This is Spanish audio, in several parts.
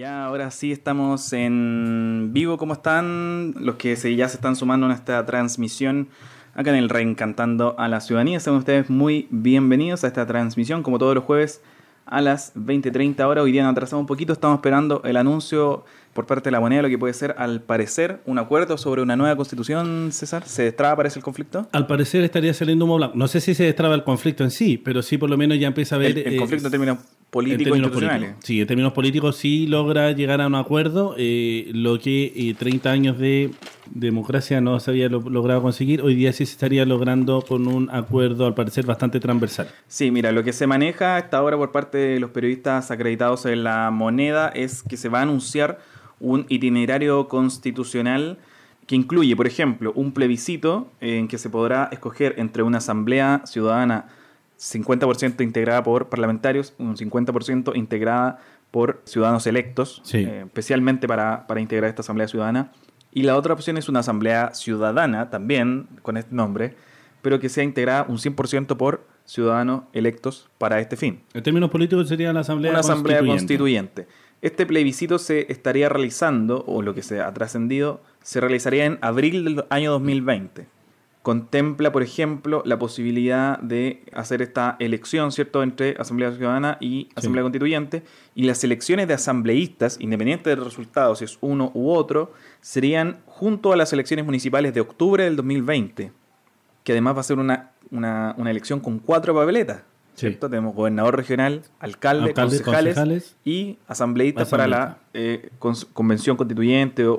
ya ahora sí estamos en vivo. ¿Cómo están los que se, ya se están sumando a esta transmisión acá en el Reencantando a la Ciudadanía? Sean ustedes muy bienvenidos a esta transmisión, como todos los jueves a las 20.30 horas. Hoy día nos atrasamos un poquito, estamos esperando el anuncio por parte de la moneda, lo que puede ser, al parecer, un acuerdo sobre una nueva constitución, César. ¿Se destraba, parece, el conflicto? Al parecer estaría saliendo blanco. No sé si se destraba el conflicto en sí, pero sí por lo menos ya empieza a ver... El, el conflicto en términos políticos institucionales. Sí, en términos políticos sí logra llegar a un acuerdo, eh, lo que eh, 30 años de democracia no se había lo, logrado conseguir, hoy día sí se estaría logrando con un acuerdo al parecer bastante transversal. Sí, mira, lo que se maneja hasta ahora por parte de los periodistas acreditados en la moneda es que se va a anunciar un itinerario constitucional que incluye, por ejemplo, un plebiscito en que se podrá escoger entre una asamblea ciudadana 50% integrada por parlamentarios, un 50% integrada por ciudadanos electos, Sí. eh, especialmente para, para integrar esta asamblea ciudadana. Y la otra opción es una asamblea ciudadana, también con este nombre, pero que sea integrada un 100% por ciudadanos electos para este fin. En términos políticos sería la asamblea Una asamblea constituyente. constituyente. Este plebiscito se estaría realizando, o lo que se ha trascendido, se realizaría en abril del año 2020. Contempla, por ejemplo, la posibilidad de hacer esta elección, ¿cierto?, entre Asamblea Ciudadana y Asamblea Constituyente. Y las elecciones de asambleístas, independiente del resultado, si es uno u otro, serían junto a las elecciones municipales de octubre del 2020, que además va a ser una, una, una elección con cuatro papeletas. Sí. ¿cierto? Tenemos gobernador regional, alcalde, Alcalde, concejales, concejales. y asambleístas para la. Eh, convención constituyente o,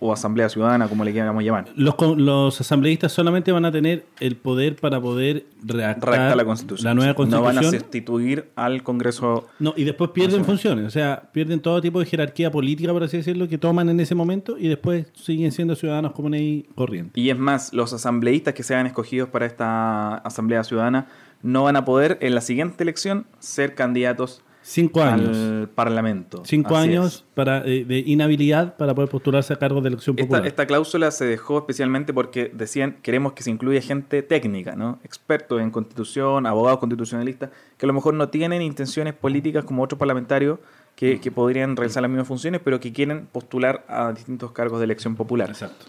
o asamblea ciudadana, como le queramos llamar. Los, los asambleístas solamente van a tener el poder para poder redactar la constitución. la nueva No constitución. van a sustituir al Congreso. No, y después pierden Nacional. funciones, o sea, pierden todo tipo de jerarquía política, por así decirlo, que toman en ese momento y después siguen siendo ciudadanos comunes y corrientes. Y es más, los asambleístas que sean escogidos para esta asamblea ciudadana no van a poder en la siguiente elección ser candidatos Cinco años. al Parlamento. Cinco Así años es. para, eh, de inhabilidad para poder postularse a cargos de elección Esta, popular. esta cláusula se dejó especialmente porque decían queremos que se incluya gente técnica, ¿no? expertos en constitución, abogados constitucionalistas, que a lo mejor no tienen intenciones políticas como otros parlamentarios que, que podrían realizar las mismas funciones, pero que quieren postular a distintos cargos de elección popular. Exacto.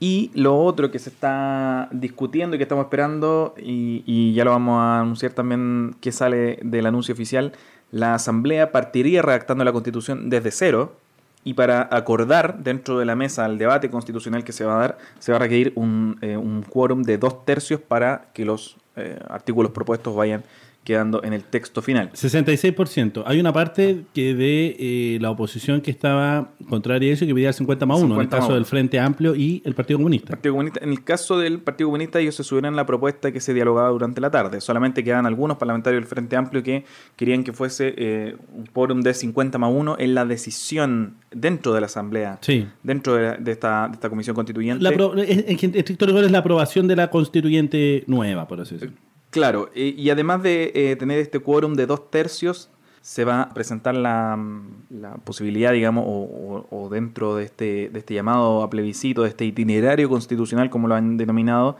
Y lo otro que se está discutiendo y que estamos esperando, y, y ya lo vamos a anunciar también que sale del anuncio oficial, la Asamblea partiría redactando la Constitución desde cero y para acordar dentro de la mesa el debate constitucional que se va a dar, se va a requerir un, eh, un quórum de dos tercios para que los eh, artículos propuestos vayan quedando en el texto final. 66%. Hay una parte que de eh, la oposición que estaba contraria a eso y que pedía el 50 más 1, en el 50 más caso del Frente Amplio y el Partido Comunista. Partido Comunista, en el caso del Partido Comunista, ellos se subieron a la propuesta que se dialogaba durante la tarde. Solamente quedan algunos parlamentarios del Frente Amplio que querían que fuese eh, un quórum de 50 más 1 en la decisión dentro de la Asamblea, Sí. dentro de, la- de esta, de esta comisión constituyente. La pro- en, en estricto rigor es la aprobación de la constituyente nueva, por así decirlo. Claro, y además de eh, tener este quórum de dos tercios, se va a presentar la, mm, la posibilidad, digamos, o, o- o dentro de este, de este llamado a plebiscito, de este itinerario constitucional, como lo han denominado,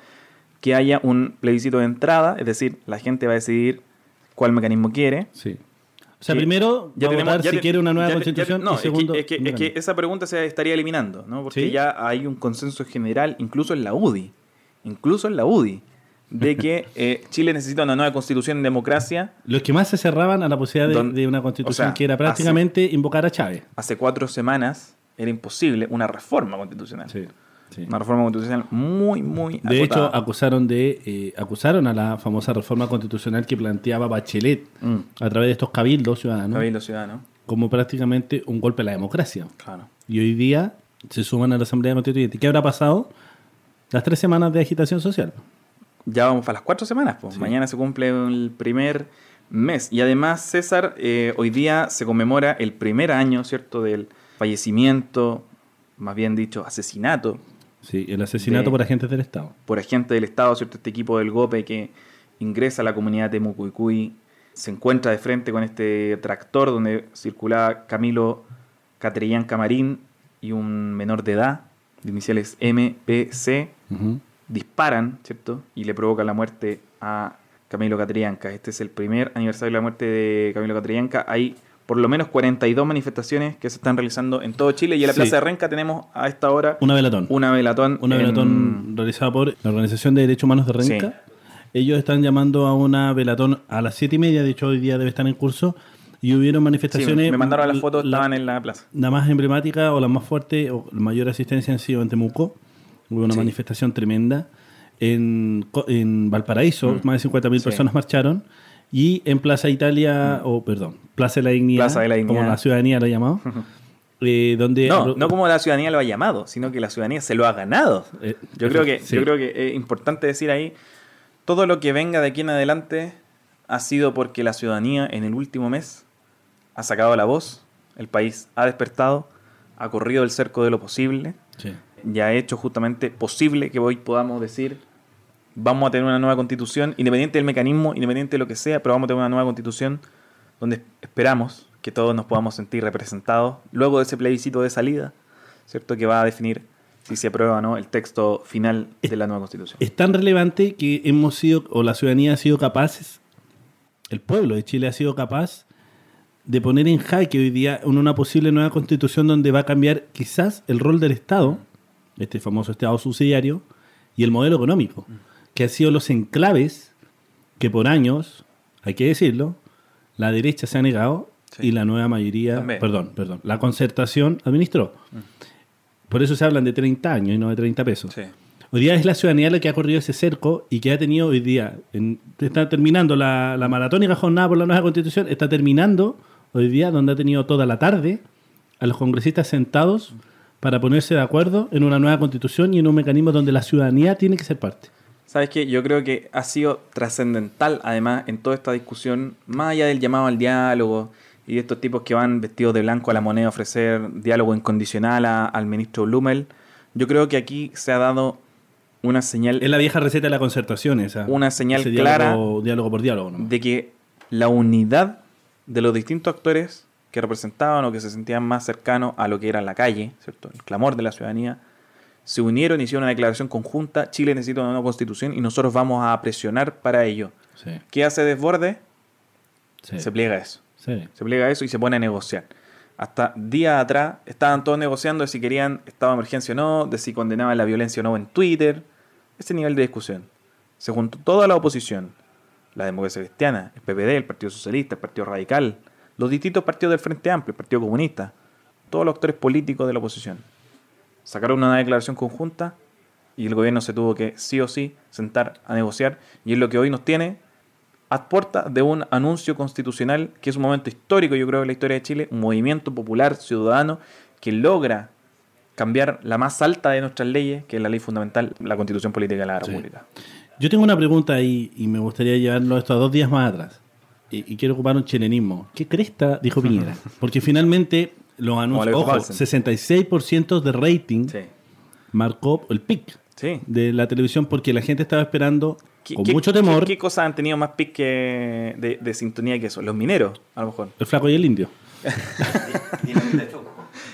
que haya un plebiscito de entrada, es decir, la gente va a decidir cuál mecanismo quiere. Sí. O sea, primero va a votar ya si te- quiere una nueva ya te- ya constitución no, y es que- segundo... es que, es que esa pregunta se estaría eliminando, ¿no? Porque ¿Sí? ya hay un consenso general, incluso en la UDI, incluso en la UDI, de que eh, Chile necesita una nueva constitución en democracia. Los que más se cerraban a la posibilidad de, Don- de una constitución o sea, que era prácticamente invocar a Chávez. Hace cuatro semanas era imposible una reforma constitucional. Sí, sí. Una reforma constitucional muy, muy De hecho, acotada. acusaron de eh, acusaron a la famosa reforma constitucional que planteaba Bachelet Mm. a través de estos cabildos ciudadanos Cabildo Ciudadano. como prácticamente un golpe a la democracia. Claro. Y hoy día se suman a la Asamblea Constituyente. ¿Qué habrá pasado? Las tres semanas de agitación social. Ya vamos para las cuatro semanas. Pues. Sí. Mañana se cumple el primer mes. Y además, César, eh, hoy día se conmemora el primer año, ¿cierto?, del fallecimiento, más bien dicho, asesinato Sí, el asesinato De- por agentes del Estado. por agentes del Estado, ¿cierto? Este equipo del GOPE que ingresa a la comunidad de Mucuicuy, se encuentra de frente con este tractor donde circulaba Camilo Catrillán Camarín y un menor de edad, de iniciales MPC, Ujú. Disparan, ¿cierto? Y le provocan la muerte a Camilo Catrillanca. Este es el primer aniversario de la muerte de Camilo Catrillanca. Hay por lo menos 42 manifestaciones que se están realizando en todo Chile y en la Sí. Plaza de Renca tenemos a esta hora Una velatón. una velatón. Una en- velatón realizada por la Organización de Derechos Humanos de Renca. Ellos están llamando a una velatón a las siete y media, de hecho hoy día debe estar en curso, y hubieron Sí, manifestaciones. me mandaron las fotos, la- estaban en la plaza. La más emblemática o la más fuerte o la mayor asistencia han sido en Temuco. Hubo una Sí. manifestación tremenda. En, en Valparaíso, más de 50.000 Mm. Sí. personas marcharon. Y en Plaza Italia, o perdón, Plaza de la Dignidad, Plaza de la Dignidad. como la ciudadanía lo ha llamado, eh, donde... No, no como la ciudadanía lo ha llamado, sino que la ciudadanía se lo ha ganado. Eh, Yo creo que, sí. yo creo que es importante decir ahí, todo lo que venga de aquí en adelante ha sido porque la ciudadanía en el último mes ha sacado la voz, el país ha despertado, ha corrido el cerco de lo posible Sí. Y ha hecho justamente posible que hoy podamos decir vamos a tener una nueva constitución, independiente del mecanismo, independiente de lo que sea, pero vamos a tener una nueva constitución donde esperamos que todos nos podamos sentir representados luego de ese plebiscito de salida, ¿cierto? Que va a definir si se aprueba o no el texto final de la nueva constitución. Es tan relevante que hemos sido, o la ciudadanía ha sido capaces, el pueblo de Chile ha sido capaz de poner en jaque hoy día una posible nueva constitución donde va a cambiar quizás el rol del Estado, este famoso Estado subsidiario, y el modelo económico, que han sido los enclaves que por años, hay que decirlo, la derecha se ha negado Sí. y la nueva mayoría, También. perdón, perdón, la concertación administró. Por eso se hablan de 30 años y no de 30 pesos. Sí. Hoy día es la ciudadanía la que ha corrido ese cerco y que ha tenido hoy día, en- está terminando la, la maratónica jornada por la nueva constitución, está terminando hoy día donde ha tenido toda la tarde a los congresistas sentados para ponerse de acuerdo en una nueva constitución y en un mecanismo donde la ciudadanía tiene que ser parte. ¿Sabes qué? Yo creo que ha sido trascendental, además, en toda esta discusión, más allá del llamado al diálogo y de estos tipos que van vestidos de blanco a la moneda a ofrecer diálogo incondicional a- al ministro Blumel, yo creo que aquí se ha dado una señal Es la vieja receta de la concertación esa. Una señal clara diálogo, diálogo por diálogo. ¿no? de que la unidad de los distintos actores que representaban o que se sentían más cercanos a lo que era la calle, ¿cierto? el clamor de la ciudadanía, se unieron, hicieron una declaración conjunta, Chile necesita una nueva constitución y nosotros vamos a presionar para ello. Sí, ¿Qué hace Desborde? sí, Se pliega eso. sí. Se pliega a eso y se pone a negociar. Hasta días atrás estaban todos negociando de si querían estado de emergencia o no, de si condenaban la violencia o no en Twitter. Ese nivel de discusión. Se juntó toda la oposición, la democracia cristiana, el PPD, el Partido Socialista, el Partido Radical, los distintos partidos del Frente Amplio, el Partido Comunista, todos los actores políticos de la oposición. Sacaron una declaración conjunta y el gobierno se tuvo que sí o sí sentar a negociar y es lo que hoy nos tiene a puerta de un anuncio constitucional que es un momento histórico, yo creo, en la historia de Chile, un movimiento popular ciudadano que logra cambiar la más alta de nuestras leyes, que es la ley fundamental, la constitución política de la Sí. República. Yo tengo una pregunta ahí y me gustaría llevarlo esto a dos días más atrás. Y, y quiero ocupar un chilenismo. ¿Qué cresta dijo Piñera? Porque finalmente los anuncios. Ojo, Paulsen. 66% de rating Sí. marcó el pic Sí. de la televisión porque la gente estaba esperando ¿Qué, con qué- mucho temor ¿Qué, qué cosas han tenido más pic que de, de sintonía que eso? Los mineros, a lo mejor. el flaco y el indio.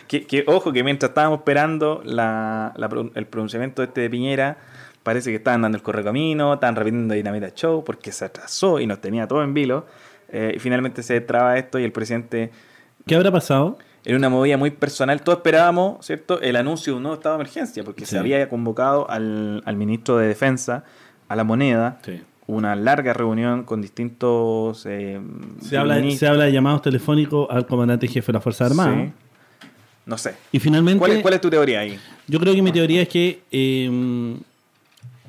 Que, que, ojo, que mientras estábamos esperando la, la pro- el pronunciamiento este de Piñera, parece que estaban dando el correcamino, estaban repitiendo Dinamita Show porque se atrasó y nos tenía todo en vilo. Eh, y finalmente se traba esto y el presidente, ¿Qué habrá pasado? en una movida muy personal, todos esperábamos, ¿cierto?, el anuncio de un nuevo estado de emergencia, porque Sí. se había convocado al, al ministro de Defensa, a la moneda, Sí. una larga reunión con distintos... eh, Se habla, ministros. se habla de llamados telefónicos al comandante jefe de la Fuerza Armada. Sí. No sé. Y finalmente. ¿Cuál es, ¿Cuál es tu teoría ahí? Yo creo que mi teoría es que eh,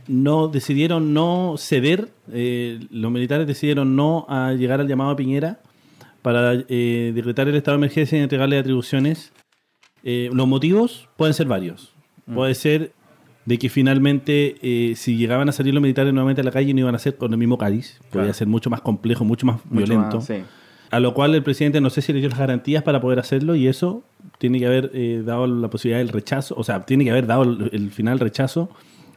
no decidieron no ceder, eh, los militares decidieron no a llegar al llamado a Piñera para eh, decretar el estado de emergencia y entregarle atribuciones. Eh, los motivos pueden ser varios. Puede ser de que finalmente eh, si llegaban a salir los militares nuevamente a la calle no iban a ser con el mismo cáliz, podía Claro. ser mucho más complejo, mucho más Mucho violento. más, sí. A lo cual el presidente no sé si le dio las garantías para poder hacerlo y eso tiene que haber dado la posibilidad del rechazo, o sea, tiene que haber dado el, el final rechazo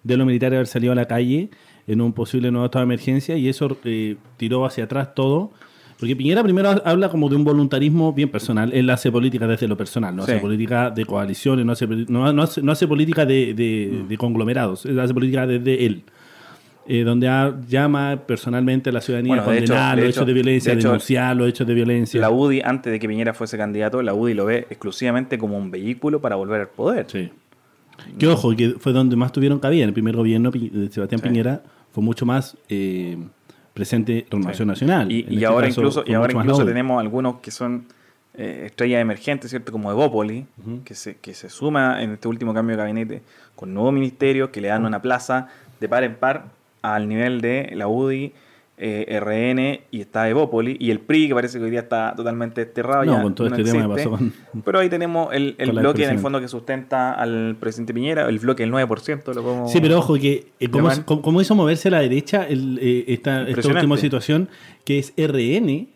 de los militares haber salido a la calle en un posible nuevo estado de emergencia y eso eh, tiró hacia atrás todo. Porque Piñera primero ha- habla como de un voluntarismo bien personal. Él hace política desde lo personal, no Sí. hace política de coaliciones, no hace, no, no hace, no hace política de, de- de conglomerados, él hace política desde él. eh, donde llama personalmente a la ciudadanía Bueno, a hecho- condenar de los hecho- hechos de violencia, de hecho, denunciar los hechos de violencia. La UDI, antes de que Piñera fuese candidato, la UDI lo ve exclusivamente como un vehículo para volver al poder. Sí. Que ojo, que fue donde más tuvieron cabida. En el primer gobierno de Sebastián Sí. Piñera fue mucho más eh, presente Renovación Nacional. Y, este ahora caso, incluso, y ahora incluso tenemos algunos que son eh, estrellas emergentes, ¿cierto? Como Evópoli, que, se, que se suma en este último cambio de gabinete con nuevos ministerios que le dan una plaza de par en par al nivel de la UDI, eh, RN y está Evópoli y el PRI que parece que hoy día está totalmente desterrado. No, ya con todo no este tema que existe. pasó con- Pero ahí tenemos el, el bloque en el fondo que sustenta al presidente Piñera, el bloque del 9%, lo podemos Sí, pero ojo, que eh, cómo hizo moverse a la derecha el, eh, esta, esta última situación, que es RN,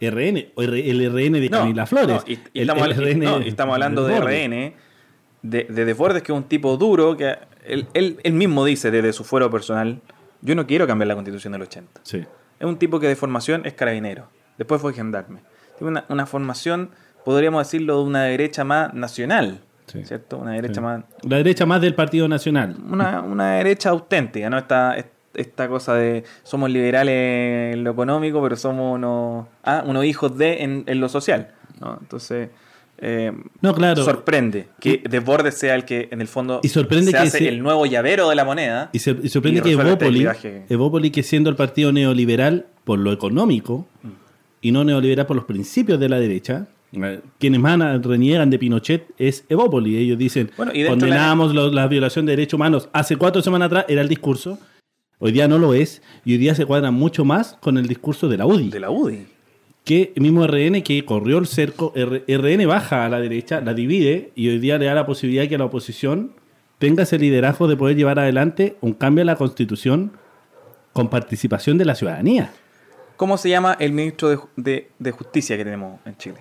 RN, el RN de Camila Flores. no, y, y el- estamos, el RN hablando de. RN, de, de Desbordes, que es un tipo duro, que él, él- él mismo dice desde su fuero personal, yo no quiero cambiar la constitución del 80. Sí. Es un tipo que de formación es carabinero, después fue gendarme. Tiene una, una formación, podríamos decirlo, de una derecha más nacional, Sí. ¿cierto? Una derecha Sí. más... La derecha más del Partido Nacional. Una, una derecha auténtica, ¿no? Esta, esta cosa de somos liberales en lo económico, pero somos unos, ah, unos hijos de en, en lo social, ¿no? Entonces... eh, No, claro. sorprende que Desbordes sea el que en el fondo Y sorprende se que hace se- el nuevo llavero de la moneda. Y, se- y sorprende Y que este Evópoli, que siendo el partido neoliberal por lo económico Mm. y no neoliberal por los principios de la derecha, eh, quienes más reniegan de Pinochet es Evópoli. Ellos dicen, Bueno, y la- condenamos lo- la violación de derechos humanos. Hace cuatro semanas atrás era el discurso, hoy día no lo es, y hoy día se cuadra mucho más con el discurso de la UDI. de la UDI. Que el mismo RN que corrió el cerco, RN baja a la derecha, la divide y hoy día le da la posibilidad que la oposición tenga ese liderazgo de poder llevar adelante un cambio en la constitución con participación de la ciudadanía. ¿Cómo se llama el ministro de, de- de Justicia que tenemos en Chile?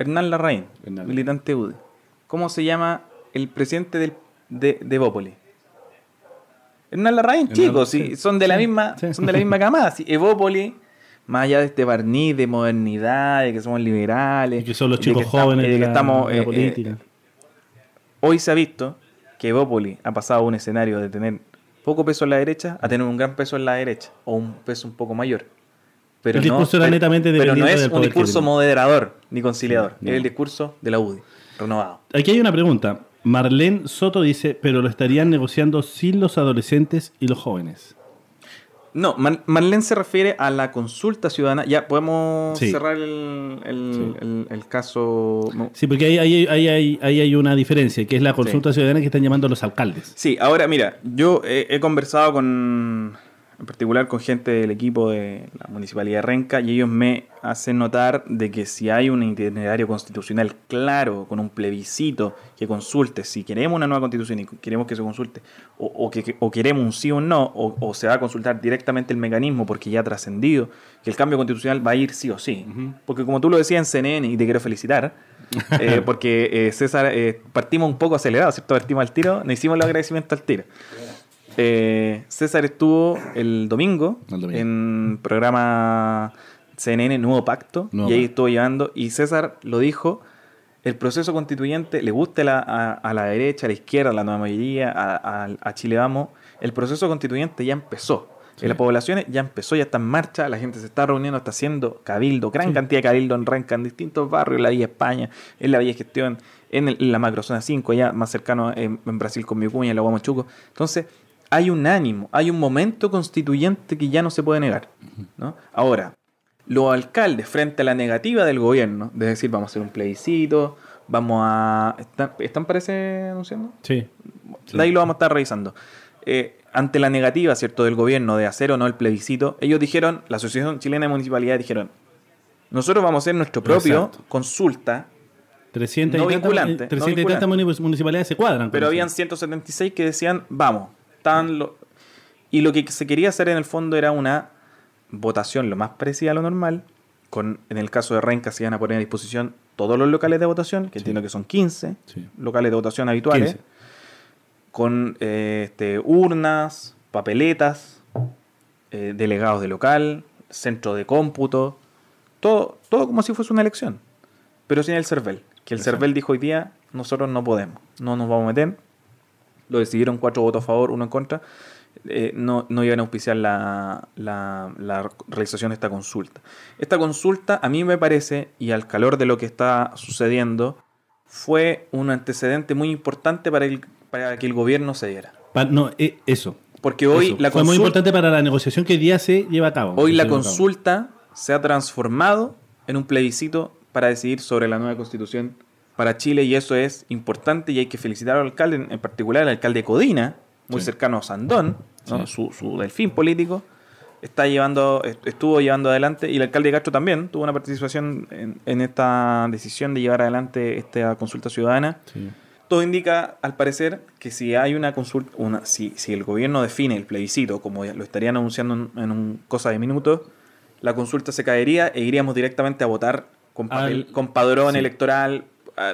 Hernán Larraín, Hernán. militante UDI. ¿Cómo se llama el presidente del, de, de Evópoli? Hernán Larraín, chicos, sí. son de la misma, sí. son de la misma camada. sí. Evópoli, más allá de este barniz de modernidad, de que somos liberales, Y que son los de chicos que estamos- jóvenes de de que la, estamos, de la eh, política. eh, Hoy se ha visto que Evópoli ha pasado a un escenario de tener poco peso en la derecha a tener un gran peso en la derecha, o un peso un poco mayor. Pero El discurso era pero- netamente Pero no es un discurso moderador ni conciliador, no. es el discurso de la UDI, renovado. Aquí hay una pregunta. Marlene Soto dice, pero lo estarían negociando sin los adolescentes y los jóvenes. No, Mar- Marlene se refiere a la consulta ciudadana. Ya podemos Sí. cerrar el, el- Sí. el- el caso. no. Sí, porque ahí, ahí, ahí, ahí- hay una diferencia, que es la consulta ciudadana que están llamando los alcaldes. Sí, ahora mira, yo he, he conversado con, en particular con gente del equipo de la Municipalidad de Renca y ellos me hacen notar de que si hay un itinerario constitucional claro, con un plebiscito que consulte si queremos una nueva constitución y queremos que se consulte, o, o que, o queremos un sí o un no, o, o se va a consultar directamente el mecanismo porque ya ha trascendido, que el cambio constitucional va a ir sí o sí. Porque como tú lo decías en CNN, y te quiero felicitar, eh, porque eh, César, eh, partimos un poco acelerados, ¿cierto? Partimos al tiro, no hicimos el agradecimiento al tiro. Eh, César estuvo el domingo, El domingo. en programa CNN Nuevo Pacto Nuevo y ahí estuvo llevando y César lo dijo el proceso constituyente le guste la- a, a la derecha a la izquierda a la nueva mayoría a, a- a Chile Vamos el proceso constituyente ya empezó Sí. en las poblaciones ya empezó ya está en marcha la gente se está reuniendo está haciendo cabildo gran Sí. cantidad de cabildo en Renca en distintos barrios en la Villa España en la Villa Gestión en, el- en la macrozona 5 ya más cercano en, en Brasil con Vicuña en la Guamachuco entonces hay un ánimo, hay un momento constituyente que ya no se puede negar. ¿no? Ahora, los alcaldes frente a la negativa del gobierno, de decir, vamos a hacer un plebiscito, vamos a... ¿Están, ¿están parece anunciando? Sí. Sí. De ahí lo vamos a estar revisando. Eh, ante la negativa, ¿cierto?, del gobierno de hacer o no el plebiscito, ellos dijeron, la Asociación Chilena de Municipalidades dijeron, nosotros vamos a hacer nuestro propio Exacto. consulta 300 No vinculante, no 300 y tantas munici- municipalidades se cuadran. Pero habían 176 que decían, vamos. Estaban lo- Y lo que se quería hacer en el fondo era una votación lo más parecida a lo normal. Con, en el caso de Renca se iban a poner a disposición todos los locales de votación, que entiendo que son 15 Sí. locales de votación habituales, 15. con eh, este, urnas, papeletas, eh, delegados de local, centro de cómputo, todo, todo como si fuese una elección, pero sin el CERVEL. Que el Exacto. CERVEL dijo hoy día, nosotros no podemos, no nos vamos a meter. Lo decidieron cuatro votos a favor, uno en contra. eh, no, no iban a auspiciar la, la- la realización de esta consulta. Esta consulta, a mí me parece, y al calor de lo que está sucediendo, fue un antecedente muy importante para, el, para que el gobierno se diera. Pa- no, eh, eso. Porque hoy Eso. la Fue muy consulta, importante para la negociación que hoy día se lleva a cabo. hoy la consulta se ha transformado en un plebiscito para decidir sobre la nueva constitución para Chile y eso es importante y hay que felicitar al alcalde, en- particular al alcalde de Codina, muy Sí. cercano a Sandón, ¿no? Sí. su, su delfín político, está llevando, est- estuvo llevando adelante, y el alcalde de Castro también tuvo una participación en, en esta decisión de llevar adelante esta consulta ciudadana. Sí. Todo indica, al parecer, que si hay una consulta, una, si, si el gobierno define el plebiscito, como lo estarían anunciando en, en un cosa de minutos, la consulta se caería e iríamos directamente a votar con, papel- Al- con padrón electoral,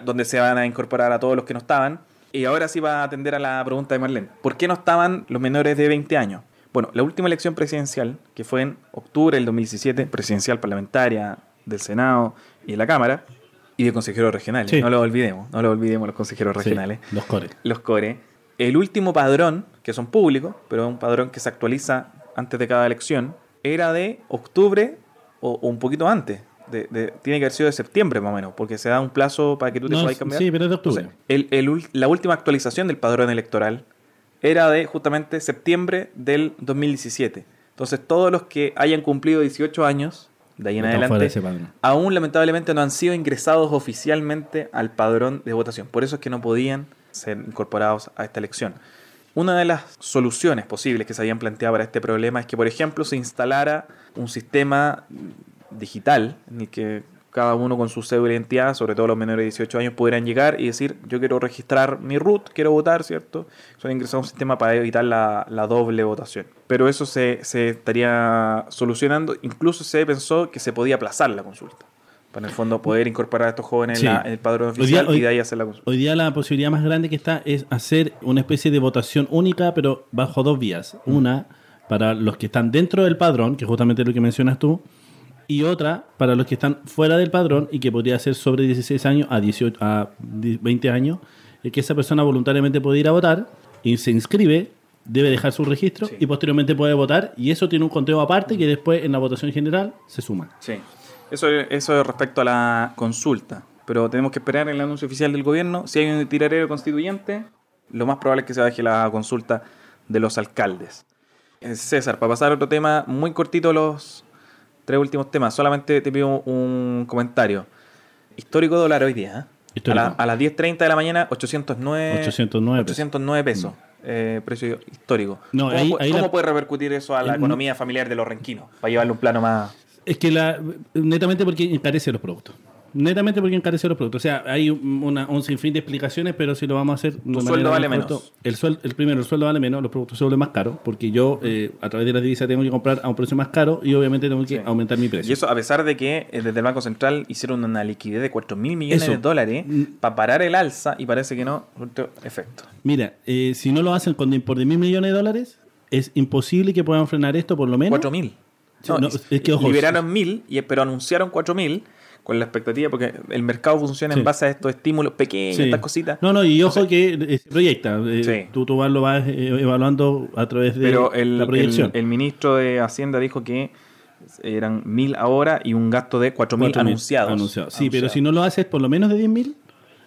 donde se van a incorporar a todos los que no estaban. Y ahora sí va a atender a la pregunta de Marlene. ¿Por qué no estaban los menores de 20 años? Bueno, la última elección presidencial, que fue en octubre del 2017, presidencial parlamentaria del Senado y de la Cámara, y de consejeros regionales. Sí. No lo olvidemos, no lo olvidemos los consejeros Sí, regionales. los cores. Los core. El último padrón, que son públicos, pero es un padrón que se actualiza antes de cada elección, era de octubre o, o un poquito antes. De, de- tiene que haber sido de septiembre más o menos, porque se da un plazo para que tú te No, puedas cambiar. sí, pero es de octubre. Entonces, el- el ul- la última actualización del padrón electoral era de justamente septiembre del 2017. Entonces, todos los que hayan cumplido 18 años, de ahí en Están adelante, aún lamentablemente no han sido ingresados oficialmente al padrón de votación. Por eso es que no podían ser incorporados a esta elección. Una de las soluciones posibles que se habían planteado para este problema es que, por ejemplo, se instalara un sistema digital en el que cada uno con su cédula de identidad, sobre todo los menores de 18 años, pudieran llegar y decir, yo quiero registrar mi root, quiero votar, ¿cierto? Son ingresar a un sistema para evitar la, la doble votación. Pero eso se, se estaría solucionando. Incluso se pensó que se podía aplazar la consulta. Para en el fondo poder incorporar a estos jóvenes Sí. en, la- en el padrón día- oficial hoy- y de ahí hacer la consulta. Hoy día la posibilidad más grande que está es hacer una especie de votación única, pero bajo dos vías. Una para los que están dentro del padrón, que es justamente lo que mencionas tú, y otra para los que están fuera del padrón y que podría ser sobre 16 años a, 18, a 20 años, y que esa persona voluntariamente puede ir a votar y se inscribe, debe dejar su registro Sí. y posteriormente puede votar y eso tiene un conteo aparte que después en la votación general se suma. Sí. Eso, eso es respecto a la consulta. Pero tenemos que esperar el anuncio oficial del gobierno. Si hay un tirarero constituyente, lo más probable es que se baje la consulta de los alcaldes. Eh, César, para pasar a otro tema, muy cortito los tres últimos temas. Solamente te pido un comentario. Histórico dólar hoy día. ¿eh? A, la- a las 10.30 de la mañana, 809, 809 pesos. 809 pesos. eh, precio histórico. No, ¿Cómo, ahí- pu- ahí cómo la- puede repercutir eso a la Eh, economía familiar de los renquinos? Para llevarle un plano más... Es que la netamente porque encarece los productos. Netamente porque encarece los productos. O sea, hay un- una, un sinfín de explicaciones, pero si lo vamos a hacer. de manera sueldo vale menos. El, suel- el primero, el sueldo vale menos, los productos se vuelven más caros, porque yo eh, a través de la divisa tengo que comprar a un precio más caro y obviamente tengo que Sí. aumentar mi precio. Y eso a pesar de que eh, desde el Banco Central hicieron una liquidez de 4 mil millones Eso. de dólares Mm. para parar el alza y parece que no efecto. Mira, eh, si no lo hacen con por 10 mil millones de dólares, es imposible que puedan frenar esto por lo menos. 4 mil. No, es que, ojo, liberaron mil, y- pero anunciaron 4 mil con la expectativa, porque el mercado funciona Sí. en base a estos estímulos pequeños, Sí. estas cositas. No, no, y ojo que eh, se proyecta. eh, Sí. Tú, tú vas- lo vas eh, evaluando a través de pero el, la proyección. el- el ministro de Hacienda dijo que eran mil ahora y un gasto de 4 mil 4.000 anunciados. anunciados. Sí, pero si no lo haces por lo menos de 10.000,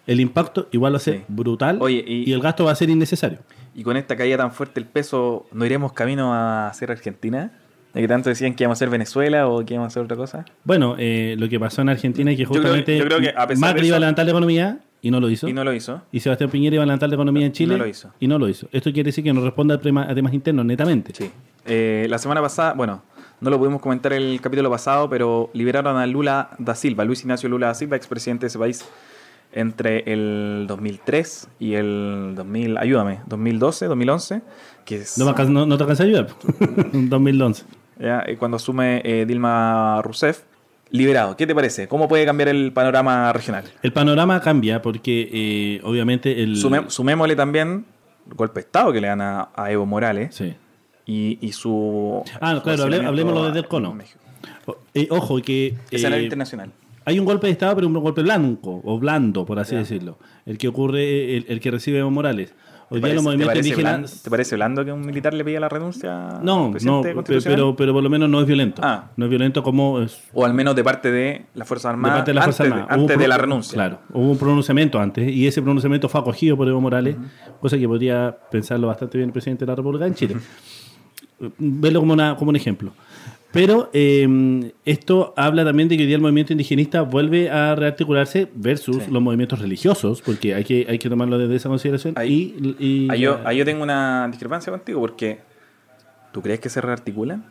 el impacto igual va a ser brutal Oye, y, y- el gasto va a ser innecesario. Y con esta caída tan fuerte el peso, ¿no iremos camino a ser Argentina? ¿De que tanto decían que íbamos a ser Venezuela o que íbamos a hacer otra cosa? Bueno, eh, lo que pasó en Argentina es que justamente yo creo que a pesar Macri de iba a eso- levantar la economía y no lo hizo. Y no lo hizo. Y Sebastián Piñera iba a levantar la economía en Chile No lo hizo. y no lo hizo. Esto quiere decir que no responde a, tema- a temas internos, netamente. Sí. Eh, la semana pasada, bueno, no lo pudimos comentar el capítulo pasado, pero liberaron a Lula da Silva, Luis Ignacio Lula da Silva, expresidente de ese país, entre el 2003 y el 2000, ayúdame, 2012, 2011, que es No, no- te alcanza a ayudar. En 2011. Ya, cuando asume eh, Dilma Rousseff, liberado. ¿Qué te parece? ¿Cómo puede cambiar el panorama regional? El panorama cambia porque eh, obviamente el... Sume- sumémosle también el golpe de Estado que le dan a, a Evo Morales Sí. y, y su... Ah, su claro, hacinamiento hablemoslo desde el cono. O- eh, ojo, que... Escenario eh, internacional. Hay un golpe de Estado, pero un golpe blanco, o blando, por así decirlo. El que ocurre, el, el que recibe Evo Morales. Hoy ¿Te día los movimientos te parece indígenas... blando- ¿Te parece blando que un militar le pida la renuncia No, no, pero, pero por lo menos no es violento. Ah. No es violento como es O al menos de parte de las Fuerzas de Armadas parte de la Fuerza antes, de, antes la renuncia. Claro, hubo un pronunciamiento antes y ese pronunciamiento fue acogido por Evo Morales, cosa que podría pensarlo bastante bien el presidente de la República en Chile. Verlo como, una, como un ejemplo. Pero eh, esto habla también de que hoy día el movimiento indigenista vuelve a rearticularse versus Sí. los movimientos religiosos, porque hay que, hay que tomarlo desde esa consideración. Ahí- y, y- Ahí yo, ahí yo tengo una discrepancia contigo porque ¿tú crees que se rearticulan?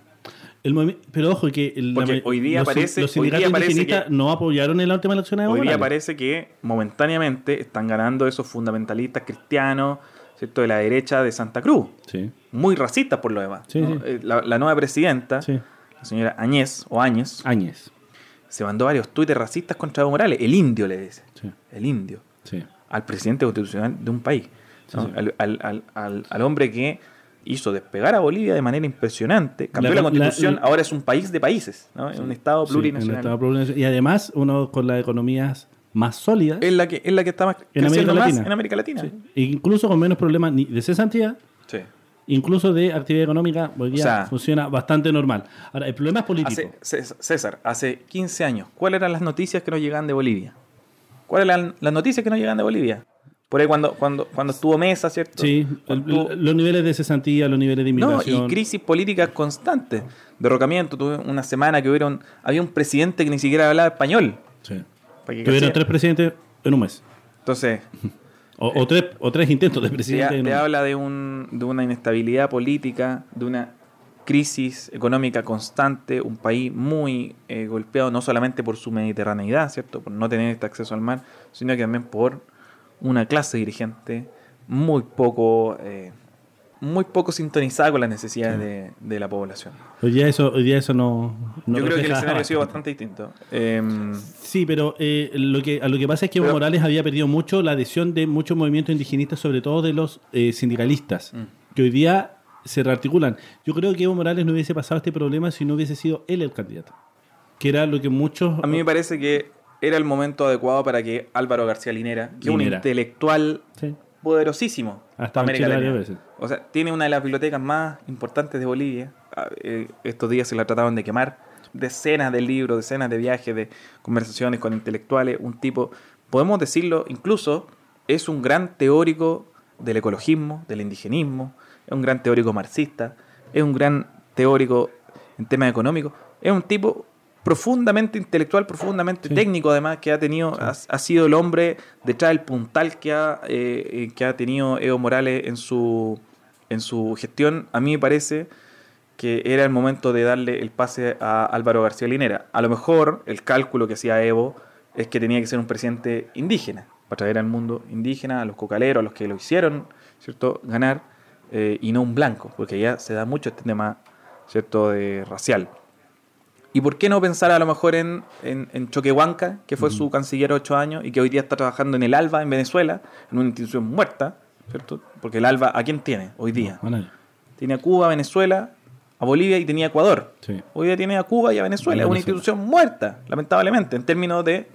el pero ojo, que el- Porque la- hoy día los, parece- los hoy día sindicatos indigenistas que- no apoyaron en la última elección de Hoy día parece que momentáneamente están ganando esos fundamentalistas cristianos, ¿cierto? De la derecha de Santa Cruz. Sí, Muy racistas por lo demás. Sí, ¿no? sí. Eh, La, la nueva presidenta, sí. La señora Añez o Áñez, Áñez. se mandó varios tuites racistas contra Evo Morales. El indio le dice. Sí, El indio. sí. Al presidente constitucional de un país. ¿no? Sí, sí. Al, al- al- hombre que hizo despegar a Bolivia de manera impresionante. Cambió La- la, constitución, la- ahora es un país de países. ¿no? Es un estado plurinacional. Estado plurinacional. Y además, uno con las economías más sólidas, es, la que, es la que está más En creciendo América más Latina. en América Latina. sí, e incluso con menos problemas ni de cesantía, Sí. Incluso de actividad económica, hoy día O sea, funciona bastante normal. Ahora, el problema es político. Hace- César, hace 15 años, ¿cuáles eran las noticias que nos llegaban de Bolivia? ¿Cuáles eran las noticias que nos llegaban de Bolivia? Por ahí cuando, cuando, cuando estuvo Mesa, ¿cierto? Sí, el- los niveles de cesantía, los niveles de No, inmigración. y crisis políticas constantes. Derrocamiento. Tuve una semana que hubieron, había un presidente que ni siquiera hablaba español. Sí. Tuvieron tres presidentes en un mes. Entonces, O, o tres, o tres intentos de te, presidente en te habla de, un, de una inestabilidad política, de una crisis económica constante, un país muy eh, golpeado no solamente por su mediterraneidad, ¿cierto? Por no tener este acceso al mar, sino que también por una clase dirigente muy poco, eh, muy poco sintonizada con las necesidades de, de la población. Hoy día eso, hoy día eso no, no Yo creo que el escenario ha sido bastante. distinto. Em, Sí, pero eh, lo que a lo que pasa es que Evo Pero- Morales había perdido mucho la adhesión de muchos movimientos indigenistas, sobre todo de los eh, sindicalistas, Mm. que hoy día se rearticulan. Yo creo que Evo Morales no hubiese pasado este problema si no hubiese sido él el candidato, que era lo que muchos a mí me parece que era el momento adecuado para que Álvaro García Linera, que es un intelectual Sí. Poderosísimo Ha estado en América Latina. veces. O sea, tiene una de las bibliotecas más importantes de Bolivia. Ah, eh, estos días se la trataban de quemar. Decenas de libros, decenas de viajes, de conversaciones con intelectuales. Un tipo, podemos decirlo, incluso es un gran teórico del ecologismo, del indigenismo. Es un gran teórico marxista. Es un gran teórico en temas económicos. Es un tipo profundamente intelectual, profundamente Sí. técnico además, que ha tenido, ha, ha sido el hombre detrás del puntal que ha, eh, eh, que ha tenido Evo Morales en su, en su gestión. A mí me parece que era el momento de darle el pase a Álvaro García Linera. A lo mejor el cálculo que hacía Evo es que tenía que ser un presidente indígena, para traer al mundo indígena, a los cocaleros, a los que lo hicieron, ¿cierto?, ganar, eh, y no un blanco, porque ya se da mucho este tema, ¿cierto?, de racial. ¿Y por qué no pensar a lo mejor en, en, en Choquehuanca, que fue su canciller ocho años y que hoy día está trabajando en el ALBA en Venezuela, en una institución muerta, ¿cierto? Porque el ALBA, ¿a quién tiene hoy día? Tiene a Cuba, a Venezuela, a Bolivia y tenía a Ecuador. Sí. Hoy día tiene a Cuba y a Venezuela. Es una institución muerta, lamentablemente, en términos de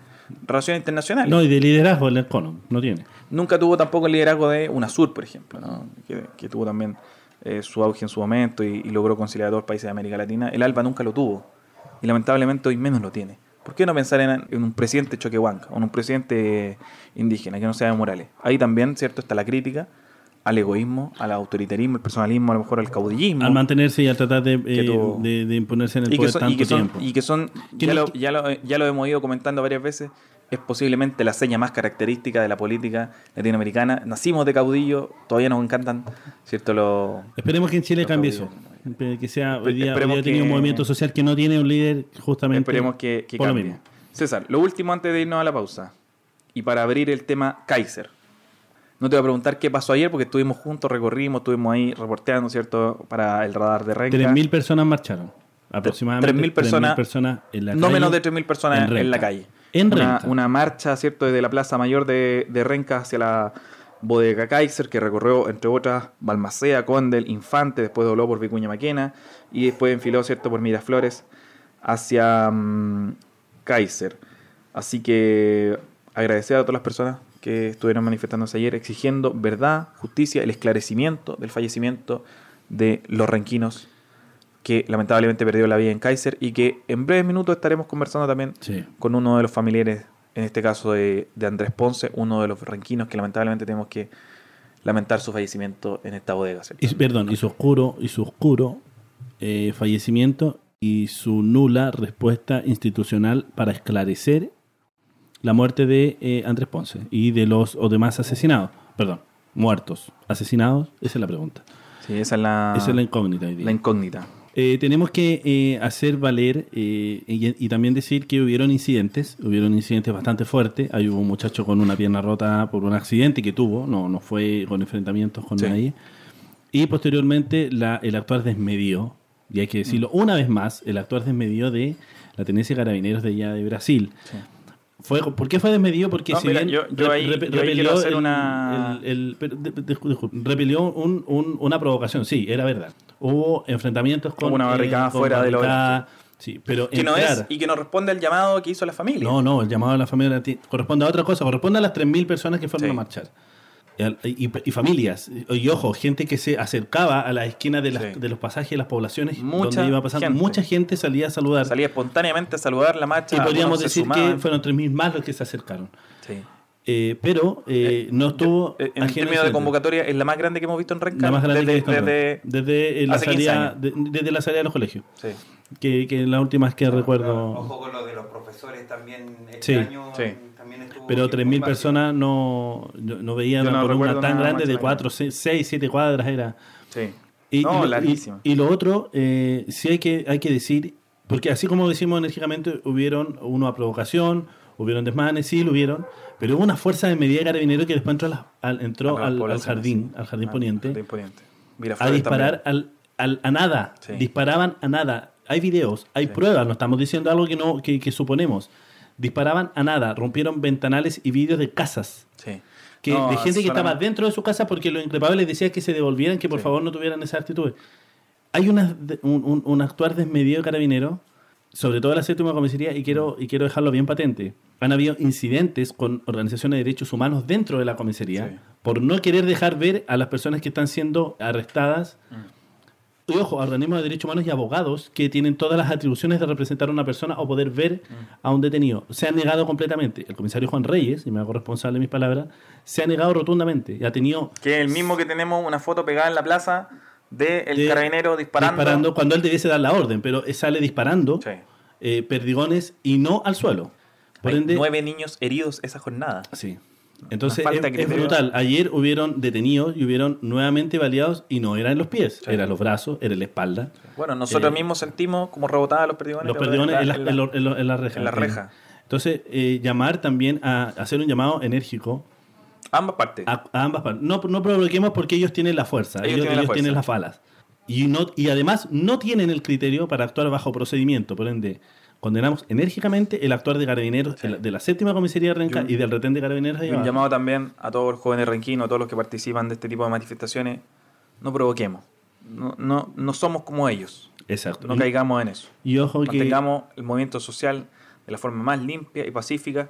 relaciones internacionales. No, y de liderazgo el ECONOM, no tiene. Nunca tuvo tampoco el liderazgo de UNASUR, por ejemplo, ¿no? que, que tuvo también eh, su auge en su momento y, y logró conciliar a todos los países de América Latina. El ALBA nunca lo tuvo y lamentablemente hoy menos lo tiene. ¿Por qué no pensar en, en un presidente choquehuanca o en un presidente indígena que no sea de Morales? Ahí también, ¿cierto?, está la crítica al egoísmo, al autoritarismo, al personalismo, a lo mejor al caudillismo. Al mantenerse y al tratar de, eh, tuvo- de, de imponerse en el poder son, tanto y que son, tiempo. y que son ya, no- lo, ya, lo, ya lo hemos ido comentando varias veces, es posiblemente la seña más característica de la política latinoamericana. Nacimos de caudillo, todavía nos encantan, ¿cierto? Los, Esperemos que en Chile cambie eso. Que sea hoy día, hoy Esperemos día tiene un movimiento social que no tiene un líder justamente. Esperemos que, que por lo cambie. mismo. César, lo último antes de irnos a la pausa. Y para abrir el tema Kaiser. No te voy a preguntar qué pasó ayer porque estuvimos juntos, recorrimos, estuvimos ahí reporteando, ¿cierto? Para el radar de Renca. 3.000 personas marcharon. Aproximadamente 3.000 personas, personas en la no calle. menos de 3.000 personas en, la calle. En una, Renca. una marcha, ¿cierto? Desde la Plaza Mayor de, de Renca hacia la bodega Kaiser, que recorrió, entre otras, Balmacea, Condel, Infante, después dobló por Vicuña Maquena y después enfiló, ¿cierto?, por Miraflores hacia mm, Kaiser. Así que agradecer a todas las personas que estuvieron manifestándose ayer exigiendo verdad, justicia, el esclarecimiento del fallecimiento de los renquinos que lamentablemente perdió la vida en Kaiser y que en breves minutos estaremos conversando también Sí. con uno de los familiares, en este caso de, de Andrés Ponce, uno de los renquinos que lamentablemente tenemos que lamentar su fallecimiento en esta bodega. Y, perdón, y su oscuro, y su oscuro eh, fallecimiento y su nula respuesta institucional para esclarecer la muerte de eh, Andrés Ponce y de los o demás asesinados. Perdón, muertos. ¿Asesinados? Esa es la pregunta. Sí, esa es la, Esa es la incógnita la incógnita. Eh, tenemos que eh, hacer valer eh, y, y también decir que hubieron incidentes, hubieron incidentes bastante fuertes. Hay un muchacho con una pierna rota por un accidente que tuvo, no, no fue con enfrentamientos con Sí. nadie. Y posteriormente la, el actuar desmedido, y hay que decirlo una vez más, el actuar desmedido de la Tenencia de Carabineros de allá de Brasil. Sí. Fue, ¿Por qué fue desmedido? Porque No, si mira, bien yo- yo ahí- repe- yo ahí quiero hacer el- una- el- el- de- de- repelió un- un- una provocación, sí, era verdad. Hubo enfrentamientos con... Hubo una barricada con fuera de lo Sí, pero Que no es y que no responde al llamado que hizo la familia. No, no, el llamado a la familia corresponde a otra cosa, corresponde a las 3.000 personas que fueron Sí. a marchar. Y, al- y- y familias, y, ojo, gente que se acercaba a la esquina de, las- Sí. de los pasajes de las poblaciones Mucha donde iba pasando. gente. Mucha gente salía a saludar. Salía espontáneamente a saludar la marcha. y podríamos decir que fueron 3.000 más los que se acercaron. Sí. Eh, pero eh, no estuvo. Eh, En términos de convocatoria, es la más grande que hemos visto en Renca. La más grande desde, que he visto, desde- desde, eh, la hace 15 salida, de- desde la salida de los colegios. sí. Que, que la última vez que recuerdo. Ojo con lo de los profesores también. Este Sí. año Sí. Pero bien 3.000 combatido. personas no, no, veían no una columna tan grande de marcha 4, 6, 7 cuadras. Era. Sí. Y, no, y lo, larguísimo. y- y lo otro, eh, sí hay que, hay que decir, porque así como decimos enérgicamente, hubieron uno a provocación, hubieron desmanes, sí lo hubieron, pero hubo una fuerza de medida de carabinero que después entró, al, entró al, jardín, sí. al jardín Ah, poniente, Jardín Poniente. a disparar al, al- a nada. Sí. Disparaban a nada. Hay videos, hay Sí. pruebas, no estamos diciendo algo que, no, que, que suponemos. Disparaban a nada, rompieron ventanales y vidrios de casas. Sí. Que, No, de gente que estaba dentro de su casa porque los increpables les decía que se devolvieran, que por Sí. favor no tuvieran esa actitud. Hay una, un, un- un actuar desmedido de carabinero, sobre todo en la séptima comisaría, y quiero, y quiero dejarlo bien patente. Han habido incidentes con organizaciones de derechos humanos dentro de la comisaría Sí. por no querer dejar ver a las personas que están siendo arrestadas. Mm. Y ojo, organismos de derechos humanos y abogados que tienen todas las atribuciones de representar a una persona o poder ver a un detenido. Se ha negado completamente. El comisario Juan Reyes, y me hago responsable de mis palabras, se ha negado rotundamente. Y ha tenido Que es el mismo que tenemos una foto pegada en la plaza de el de- carabinero disparando. cuando él debiese dar la orden, pero sale disparando Sí. eh, perdigones y no al suelo. Por Hay ende, nueve niños heridos esa jornada. Sí. Entonces es, brutal. Ayer hubieron detenidos y hubieron nuevamente baleados y no eran los pies, Sí. eran los brazos, era la espalda. Bueno, nosotros Eh, mismos sentimos como rebotaban los perdigones. Los perdigones en la, en la- en lo- en lo- en la reja. en la reja. Entonces, eh, llamar también a hacer un llamado enérgico ambas partes. a, a ambas partes. No, no provoquemos porque ellos tienen la fuerza, Ellos ellos, tienen la ellos fuerza. tienen las falas. Y, no, y además no tienen el criterio para actuar bajo procedimiento. Por ende, condenamos enérgicamente el actuar de carabineros Sí. de la- séptima comisaría de Renca Y un- y del retén de carabineros de un llamado también a todos los jóvenes renquinos, a todos los que participan de este tipo de manifestaciones. No provoquemos. No, no, no somos como ellos. Exacto. No Y- caigamos en eso. Y ojo que Mantengamos el movimiento social de la forma más limpia y pacífica,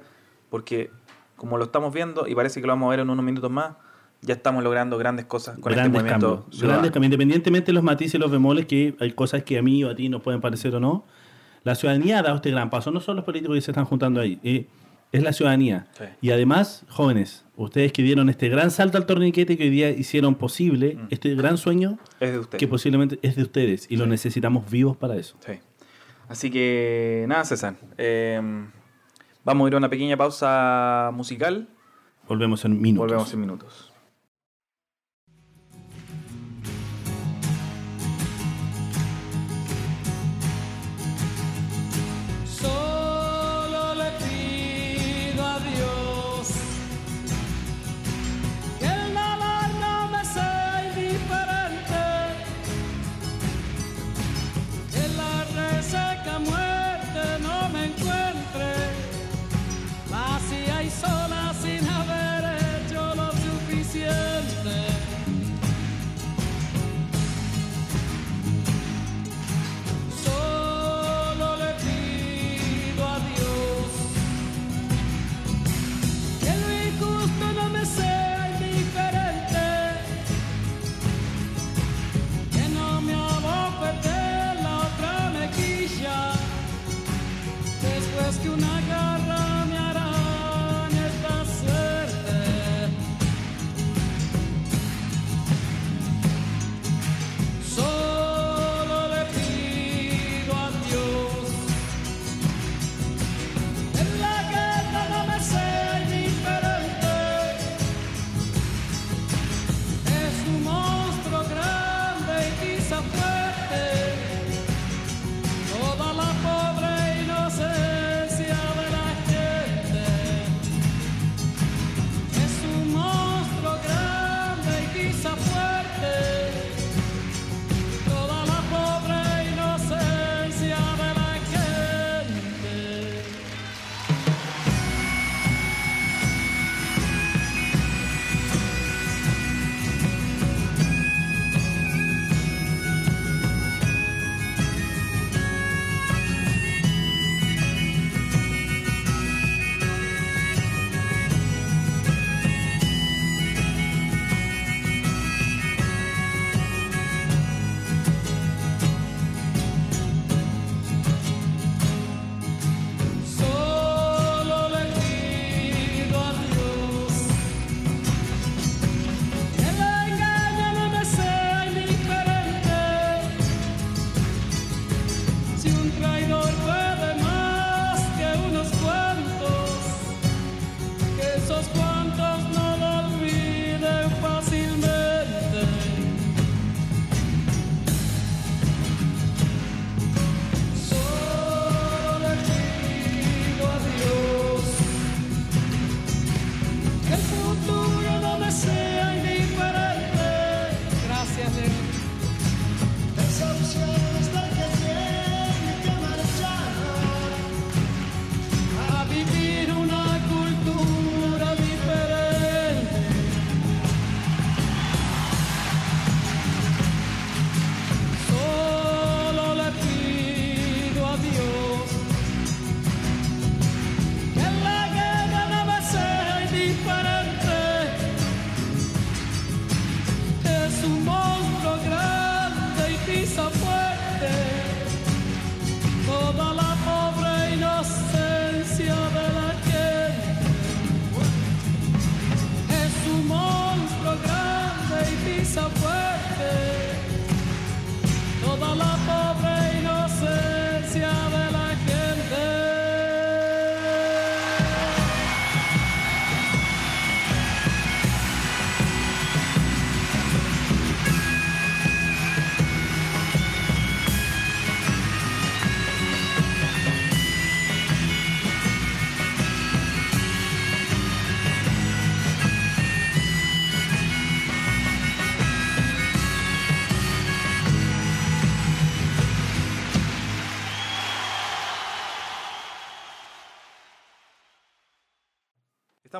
porque como lo estamos viendo, y parece que lo vamos a ver en unos minutos más, ya estamos logrando grandes cosas con grandes este movimiento cambios. Grandes cambios. Independientemente de los matices y los bemoles, que hay cosas que a mí o a ti nos pueden parecer o no, la ciudadanía ha dado este gran paso. No son los políticos que se están juntando ahí, eh, es la ciudadanía. Sí. Y además, jóvenes, ustedes que dieron este gran salto al torniquete que hoy día hicieron posible Mm. este gran sueño Es de que posiblemente es de ustedes y lo necesitamos vivos para eso. Sí. Así que nada, César. eh, vamos a ir a una pequeña pausa musical. Volvemos en minutos. Volvemos en minutos.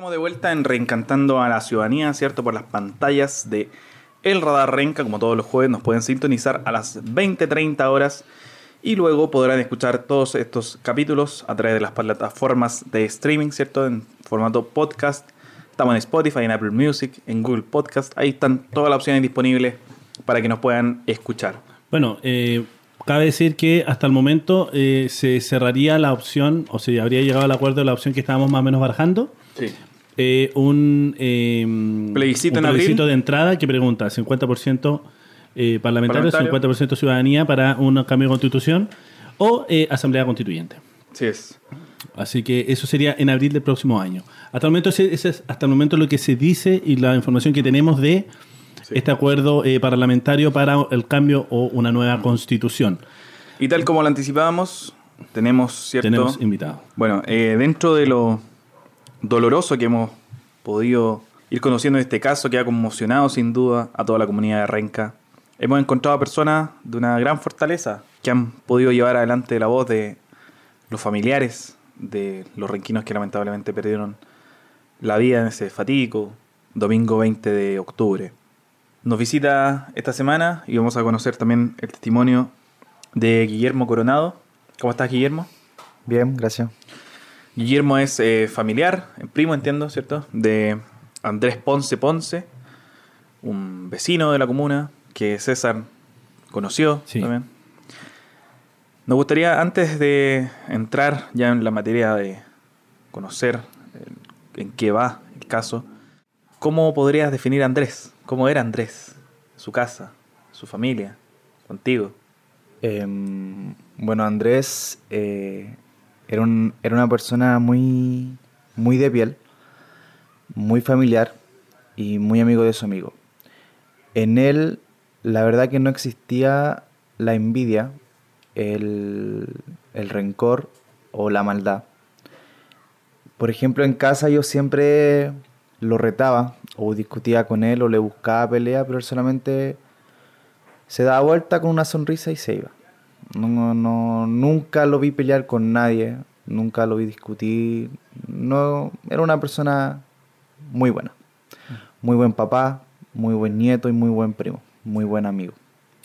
Estamos de vuelta en Reencantando a la Ciudadanía, ¿cierto? Por las pantallas de El Radar Renca, como todos los jueves, nos pueden sintonizar a las 20.30 horas y luego podrán escuchar todos estos capítulos a través de las plataformas de streaming, ¿cierto? En formato podcast. Estamos en Spotify, en Apple Music, en Google Podcast. Ahí están todas las opciones disponibles para que nos puedan escuchar. Bueno, eh, cabe decir que hasta el momento eh, se cerraría la opción, o se habría llegado al acuerdo de la opción que estábamos más o menos barajando. Sí. Eh, un eh, Plebiscito un en plebiscito abril. de entrada que pregunta 50% eh, parlamentario, Parlamentario. 50% ciudadanía para un cambio de constitución o eh, asamblea constituyente. Sí es. Así que eso sería en abril del próximo año. Hasta el momento ese, es hasta el momento lo que se dice y la información que tenemos de Sí. este acuerdo parlamentario para el cambio o una nueva constitución. Y tal como lo anticipábamos, tenemos, ¿cierto? Tenemos invitados. Bueno, dentro de lo doloroso que hemos podido ir conociendo en este caso, que ha conmocionado sin duda a toda la comunidad de Renca, hemos encontrado personas de una gran fortaleza que han podido llevar adelante la voz de los familiares de los renquinos que lamentablemente perdieron la vida en ese fatídico domingo 20 de octubre. Nos visita esta semana y vamos a conocer también el testimonio de Guillermo Coronado. ¿Cómo estás, Guillermo? Bien, gracias. Guillermo es eh, familiar, primo entiendo, ¿cierto? De Andrés Ponce Ponce, un vecino de la comuna que César conoció Sí. también. Nos gustaría, antes de entrar ya en la materia de conocer eh, en qué va el caso, ¿cómo podrías definir a Andrés? ¿Cómo era Andrés? Su casa, su familia, contigo. Em, bueno, Andrés eh, era, un- era una persona muy, muy de piel, muy familiar y muy amigo de su amigo. En él, la verdad que no existía la envidia, el, el rencor o la maldad. Por ejemplo, en casa yo siempre lo retaba o discutía con él o le buscaba pelea, pero él solamente se daba vuelta con una sonrisa y se iba. No, no, nunca lo vi pelear con nadie, nunca lo vi discutir. No, era una persona muy buena. Muy buen papá, muy buen nieto y muy buen primo, muy buen amigo.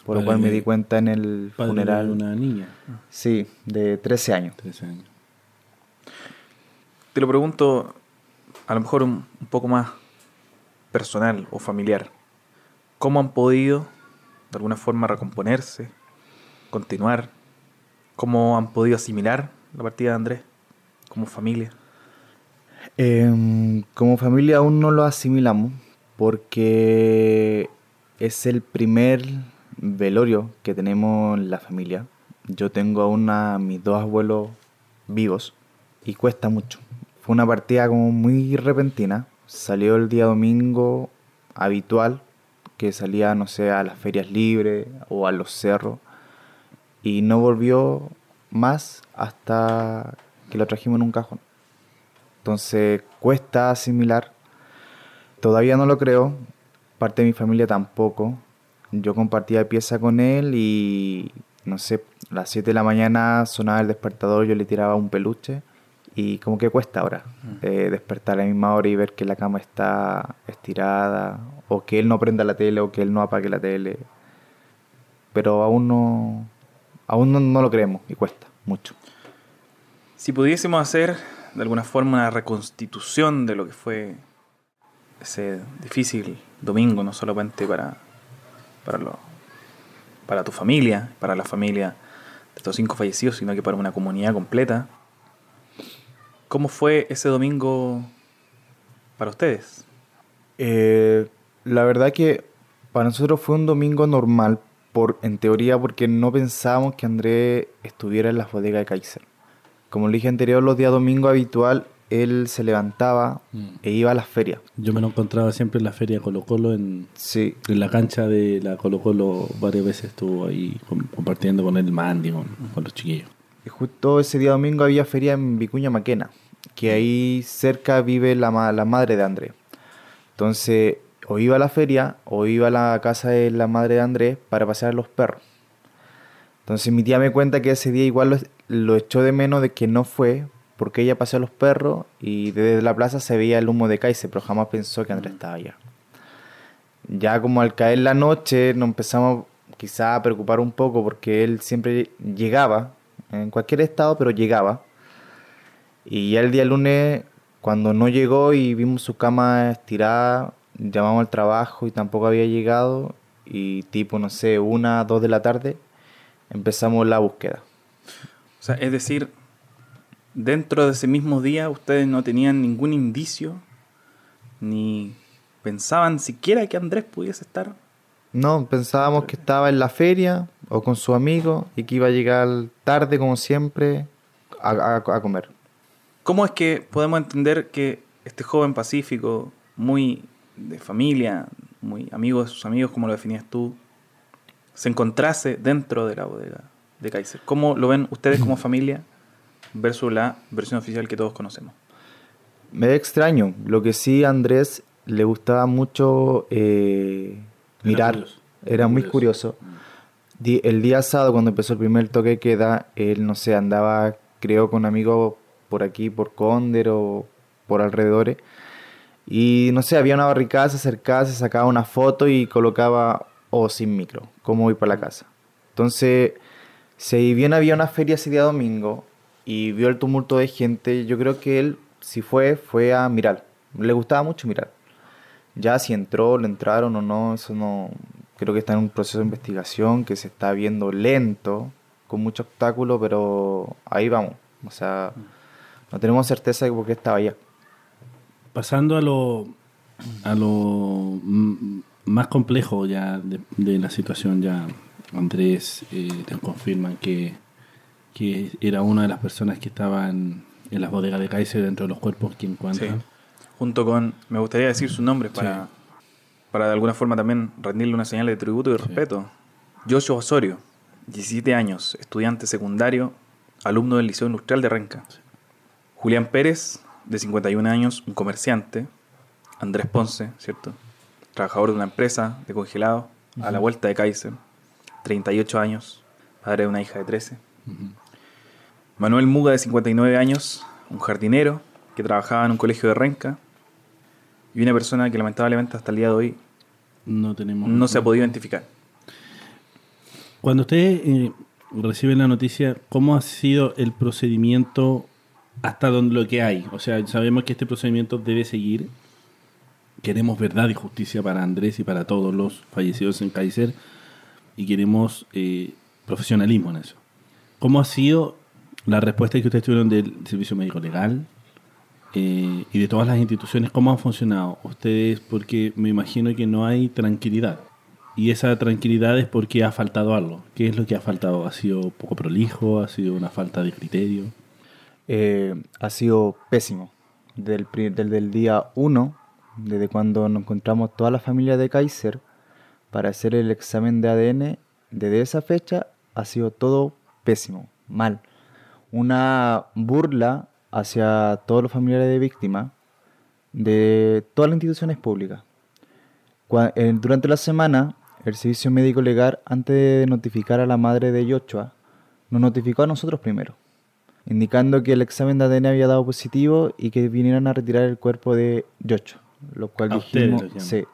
Por lo cual me di cuenta en el Padre funeral. de una niña, Sí, de 13 años. 13 años. Te lo pregunto a lo mejor un, un poco más personal o familiar. ¿Cómo han podido de alguna forma recomponerse, continuar? ¿Cómo han podido asimilar la partida de Andrés como familia? Em, como familia aún no lo asimilamos porque es el primer velorio que tenemos en la familia. Yo tengo aún a mis dos abuelos vivos y cuesta mucho. Fue una partida como muy repentina. Salió el día domingo habitual, que salía, no sé, a las ferias libres o a los cerros. Y no volvió más hasta que lo trajimos en un cajón. Entonces cuesta asimilar. Todavía no lo creo. Parte de mi familia tampoco. Yo compartía pieza con él y no sé, a las 7 de la mañana sonaba el despertador, yo le tiraba un peluche y como que cuesta ahora eh, despertar a la misma hora y ver que la cama está estirada o que él no prenda la tele o que él no apague la tele. Pero aún no, aún no, no lo creemos y cuesta mucho. Si pudiésemos hacer de alguna forma una reconstitución de lo que fue ese difícil domingo, no solamente para, para, lo- para tu familia, para la familia de estos cinco fallecidos, sino que para una comunidad completa, ¿cómo fue ese domingo para ustedes? Eh, la verdad que Para nosotros fue un domingo normal, por, en teoría, porque no pensábamos que Andrés estuviera en las bodegas de Kaiser. Como le dije anterior, los días domingo habitual, él se levantaba Mm. e iba a las ferias. Yo me lo encontraba siempre en la feria Colo Colo, en, Sí, en la cancha de la Colo Colo, varias veces estuvo ahí com- compartiendo con el Mandy, con, con los chiquillos. y justo ese día domingo había feria en Vicuña Maquena, que ahí cerca vive la, la madre de Andrés. Entonces, o iba a la feria o iba a la casa de la madre de Andrés para pasear a los perros. Entonces mi tía me cuenta que ese día igual lo, lo echó de menos de que no fue porque ella paseó a los perros y desde la plaza se veía el humo de Kaiser, pero jamás pensó que Andrés estaba allá. Ya como al caer la noche nos empezamos quizá a preocupar un poco porque él siempre llegaba, en cualquier estado, pero llegaba. Y ya el día lunes, cuando no llegó y vimos su cama estirada, llamamos al trabajo y tampoco había llegado. Y tipo, no sé, una, dos de la tarde, empezamos la búsqueda. O sea, es decir, dentro de ese mismo día ustedes no tenían ningún indicio, ni pensaban siquiera que Andrés pudiese estar. No, pensábamos que estaba en la feria o con su amigo y que iba a llegar tarde, como siempre, a, a- a comer. ¿Cómo es que podemos entender que este joven pacífico, muy de familia, muy amigo de sus amigos, como lo definías tú, se encontrase dentro de la bodega de Kaiser? ¿Cómo lo ven ustedes como familia versus la versión oficial que todos conocemos? Me da extraño. Lo que sí, a Andrés le gustaba mucho eh, Era mirar. curioso. Era muy Curioso. curioso. Di- El día sábado, cuando empezó el primer toque de queda, él, no sé, andaba, creo, con amigos por aquí, por Conder o por alrededores. Y no sé, había una barricada, se acercaba, se sacaba una foto y colocaba, o sin micro, cómo voy para la casa. Entonces, si bien había una feria ese día domingo y vio el tumulto de gente, yo creo que él, si fue, fue a mirar. Le gustaba mucho mirar. Ya si entró, le entraron o no, eso no. Creo que está en un proceso de investigación que se está viendo lento, con mucho obstáculo, pero ahí vamos. O sea, no tenemos certeza de por qué estaba allá. Pasando a lo, a lo más complejo ya de, de la situación, ya Andrés eh, te confirman que, que era una de las personas que estaban en las bodegas de Kaiser dentro de los cuerpos que encuentran. Sí. Junto con, me gustaría decir su nombre para, para de alguna forma también rendirle una señal de tributo y Sí. respeto. Joshua Osorio, 17 años, estudiante secundario, alumno del Liceo Industrial de Renca. Julián Pérez, de 51 años, un comerciante. Andrés Ponce, ¿cierto? Trabajador de una empresa de congelado a la vuelta de Kaiser. 38 años, padre de una hija de 13. Manuel Muga, de 59 años, un jardinero que trabajaba en un colegio de Renca. Y una persona que lamentablemente hasta el día de hoy No tenemos. no se ha podido identificar. Cuando ustedes eh, reciben la noticia, ¿cómo ha sido el procedimiento hasta donde lo que hay? O sea, sabemos que este procedimiento debe seguir. Queremos verdad y justicia para Andrés y para todos los fallecidos en Kaiser y queremos eh, profesionalismo en eso. ¿Cómo ha sido la respuesta que ustedes tuvieron del Servicio Médico Legal eh, y de todas las instituciones? ¿Cómo han funcionado ustedes? Porque me imagino que no hay tranquilidad. Y esa tranquilidad es porque ha faltado algo. ¿Qué es lo que ha faltado? ¿Ha sido poco prolijo? ¿Ha sido una falta de criterio? Eh, ha sido pésimo. Del, del, del día 1, desde cuando nos encontramos toda la familia de Kaiser para hacer el examen de ADN, desde esa fecha ha sido todo pésimo, mal. Una burla hacia todos los familiares de víctimas de todas las instituciones públicas. Eh, Durante la semana, el Servicio Médico Legal, antes de notificar a la madre de Yochoa, nos notificó a nosotros primero indicando que el examen de ADN había dado positivo y que vinieran a retirar el cuerpo de Yocho. Lo cual A ustedes dijimos, lo sí,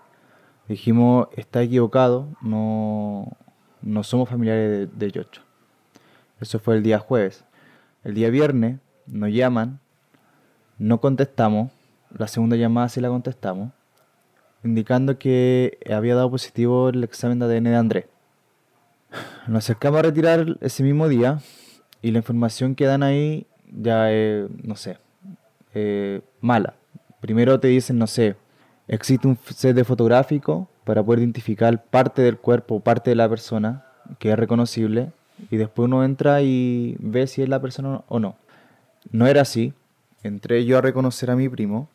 dijimos, está equivocado, no, no somos familiares de, de Yocho. Eso fue el día jueves. El día viernes nos llaman, no contestamos, la segunda llamada sí la contestamos, indicando que había dado positivo el examen de ADN de Andrés. Nos acercamos a retirar ese mismo día y la información que dan ahí ya no sé, eh, mala. Primero te dicen, no sé, existe un set fotográfico para poder identificar parte del cuerpo, parte de la persona que es reconocible y después uno entra y ve si es la persona o no. No era así. Entré yo a reconocer a mi primo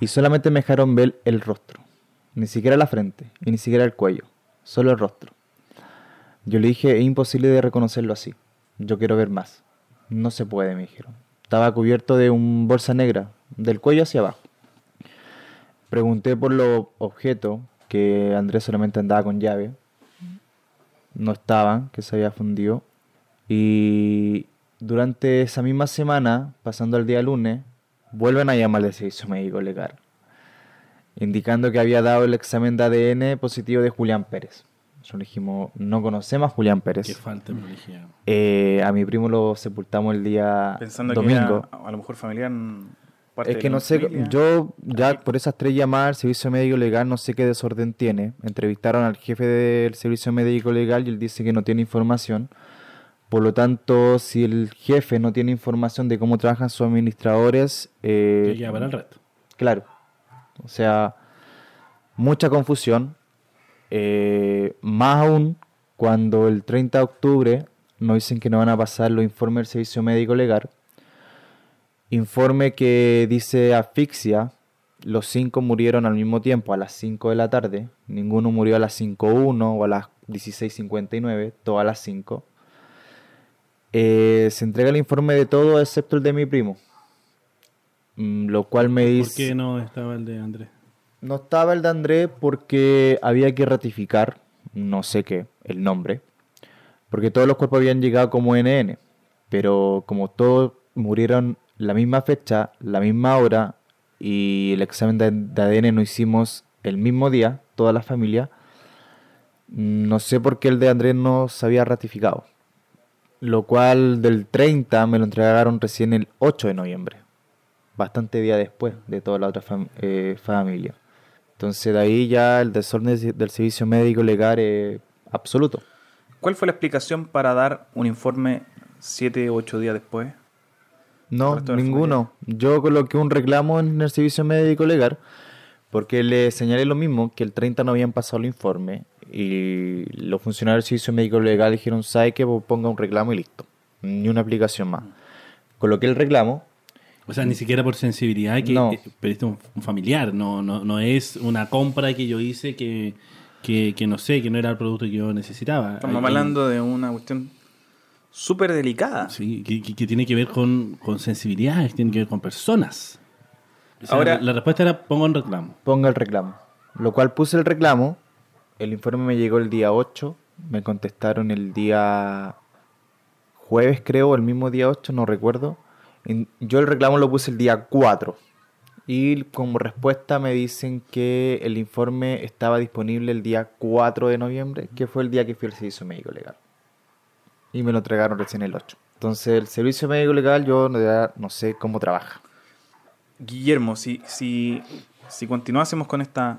y solamente me dejaron ver el rostro. Ni siquiera la frente y ni siquiera el cuello. Solo el rostro. Yo le dije, es imposible de reconocerlo así. Yo quiero ver más. No se puede, me dijeron. Estaba cubierto de un bolsa negra, del cuello hacia abajo. Pregunté por los objetos, que Andrés solamente andaba con llave. No estaban, que se había fundido. Y durante esa misma semana, pasando al día lunes, vuelven a llamar al servicio médico legal, indicando que había dado el examen de ADN positivo de Julián Pérez. Nosotros dijimos, no conocemos a Julián Pérez. Que falta de. Eh, a mi primo lo sepultamos el día Pensando domingo. que era a lo mejor familiar. parte Es que no sé, familia. yo ya por esas tres llamadas al servicio médico legal no sé qué desorden tiene. Entrevistaron al jefe del servicio médico legal y él dice que no tiene información. Por lo tanto, si el jefe no tiene información de cómo trabajan sus administradores, eh, Que queda para el resto. Claro. O sea, mucha confusión. Eh, más aún cuando el 30 de octubre nos dicen que no van a pasar los informes del servicio médico legal. Informe que dice asfixia. Los cinco murieron al mismo tiempo, a las 5 de la tarde. Ninguno murió a las 5.1 o a las 16.59, todas las 5. Eh, se entrega el informe de todo excepto el de mi primo. Mm, Lo cual me ¿Por dice... qué no estaba el de Andrés? No estaba el de André porque había que ratificar, no sé qué, el nombre. Porque todos los cuerpos habían llegado como NN. Pero como todos murieron la misma fecha, la misma hora, y el examen de, ADN no hicimos el mismo día, toda la familia, no sé por qué el de Andrés no se había ratificado. Lo cual del 30 me lo entregaron recién el 8 de noviembre. Bastante día después de toda la otra eh, familia. Entonces de ahí ya el desorden del servicio médico legal es absoluto. ¿Cuál fue la explicación para dar un informe 7 o 8 días después? No, ¿Resto de la ninguno. Yo coloqué un reclamo en el servicio médico legal porque le señalé lo mismo, que el 30 no habían pasado el informe y los funcionarios del servicio médico legal dijeron, ¿sabe qué? Pues ponga un reclamo y listo. Ni una aplicación más. Coloqué el reclamo, O sea, ni siquiera por sensibilidad que No. pediste un, un familiar. No, no, no es una compra que yo hice que, que, que no sé, que no era el producto que yo necesitaba. Estamos Hay- hablando de una cuestión súper delicada. Sí, que, que- que tiene que ver con, con sensibilidades, tiene que ver con personas. O sea, Ahora- la, la respuesta era pongo un reclamo. ponga el reclamo. Lo cual puse el reclamo, el informe me llegó el día 8, me contestaron el día jueves creo, el mismo día 8, no recuerdo. Yo el reclamo lo puse el día 4 y como respuesta me dicen que el informe estaba disponible el día 4 de noviembre, que fue el día que fui al servicio médico legal. Y me lo entregaron recién el 8. Entonces el servicio médico legal yo no, no sé cómo trabaja. Guillermo, si, si, si continuásemos con esta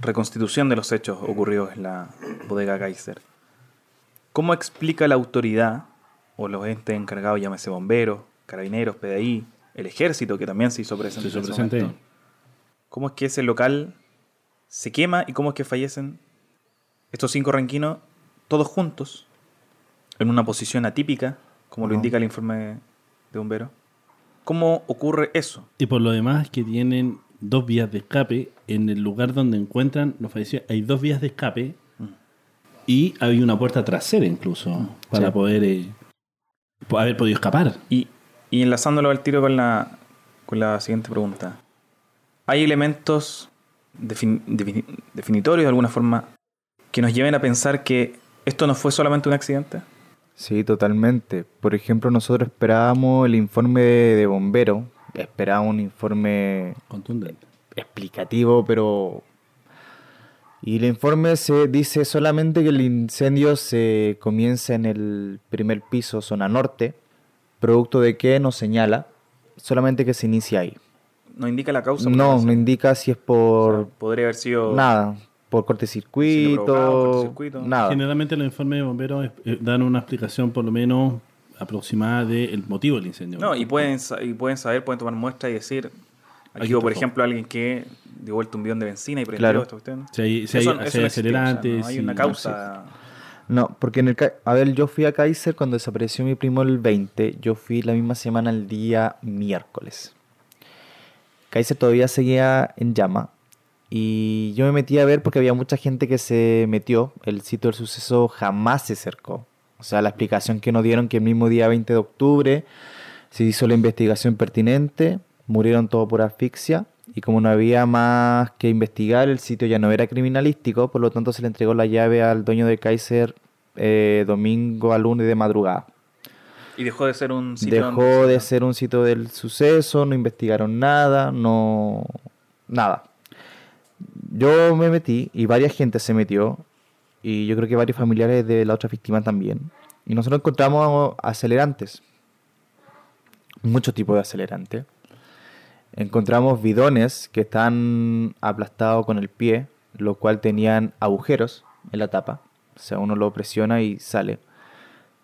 reconstitución de los hechos ocurridos en la bodega Kaiser, ¿cómo explica la autoridad o los entes encargados, llámese bomberos, carabineros, PDI, el ejército que también se hizo presente? Se hizo? ¿Cómo es que ese local se quema y cómo es que fallecen estos cinco ranquinos todos juntos en una posición atípica, como lo indica el informe de bomberos? ¿Cómo ocurre eso? Y por lo demás, que tienen dos vías de escape. En el lugar donde encuentran los fallecidos hay dos vías de escape. Y hay una puerta trasera incluso para Sí. poder eh, haber podido escapar. Y, y enlazándolo al tiro con la, con la siguiente pregunta. ¿Hay elementos defin- defini- definitorios de alguna forma que nos lleven a pensar que esto no fue solamente un accidente? Sí, totalmente. Por ejemplo, nosotros esperábamos el informe de, de bombero, esperábamos un informe Contundente. explicativo, pero... Y el informe se dice solamente que el incendio se comienza en el primer piso, zona norte, producto de que nos señala, solamente que se inicia ahí. ¿No indica la causa? No, no indica si es O por sea, podría haber sido... nada, por cortocircuito, cortocircuito. nada. Generalmente los informes de bomberos eh, dan una explicación por lo menos aproximada del motivo del incendio. No, y pueden, sa- y pueden saber, pueden tomar muestras y decir, Aquí, Aquí hubo, por ejemplo, alguien que dio vuelta un bidón de benzina y prendió Claro. esta cuestión. Si hay, si hay, si hay no existió, o sea, acelerantes. no hay una no, causa. No, porque en el... A ver, yo fui a Kaiser cuando desapareció mi primo el 20. Yo fui la misma semana el día miércoles. Kaiser todavía seguía en llama. Y yo me metí a ver porque había mucha gente que se metió. El sitio del suceso jamás se cercó. O sea, la explicación que nos dieron que el mismo día 20 de octubre se hizo la investigación pertinente. Murieron todos por asfixia. Y como no había más que investigar, el sitio ya no era criminalístico. Por lo tanto, se le entregó la llave al dueño de Kaiser eh, domingo a lunes de madrugada. Y dejó de ser un sitio. Dejó de se- ser un sitio del suceso, no investigaron nada, no. nada. Yo me metí y varias gente se metió, y yo creo que varios familiares de la otra víctima también. Y nosotros encontramos acelerantes, muchos tipos de acelerantes. Encontramos bidones que están aplastados con el pie, lo cual tenían agujeros en la tapa. O sea, uno lo presiona y sale.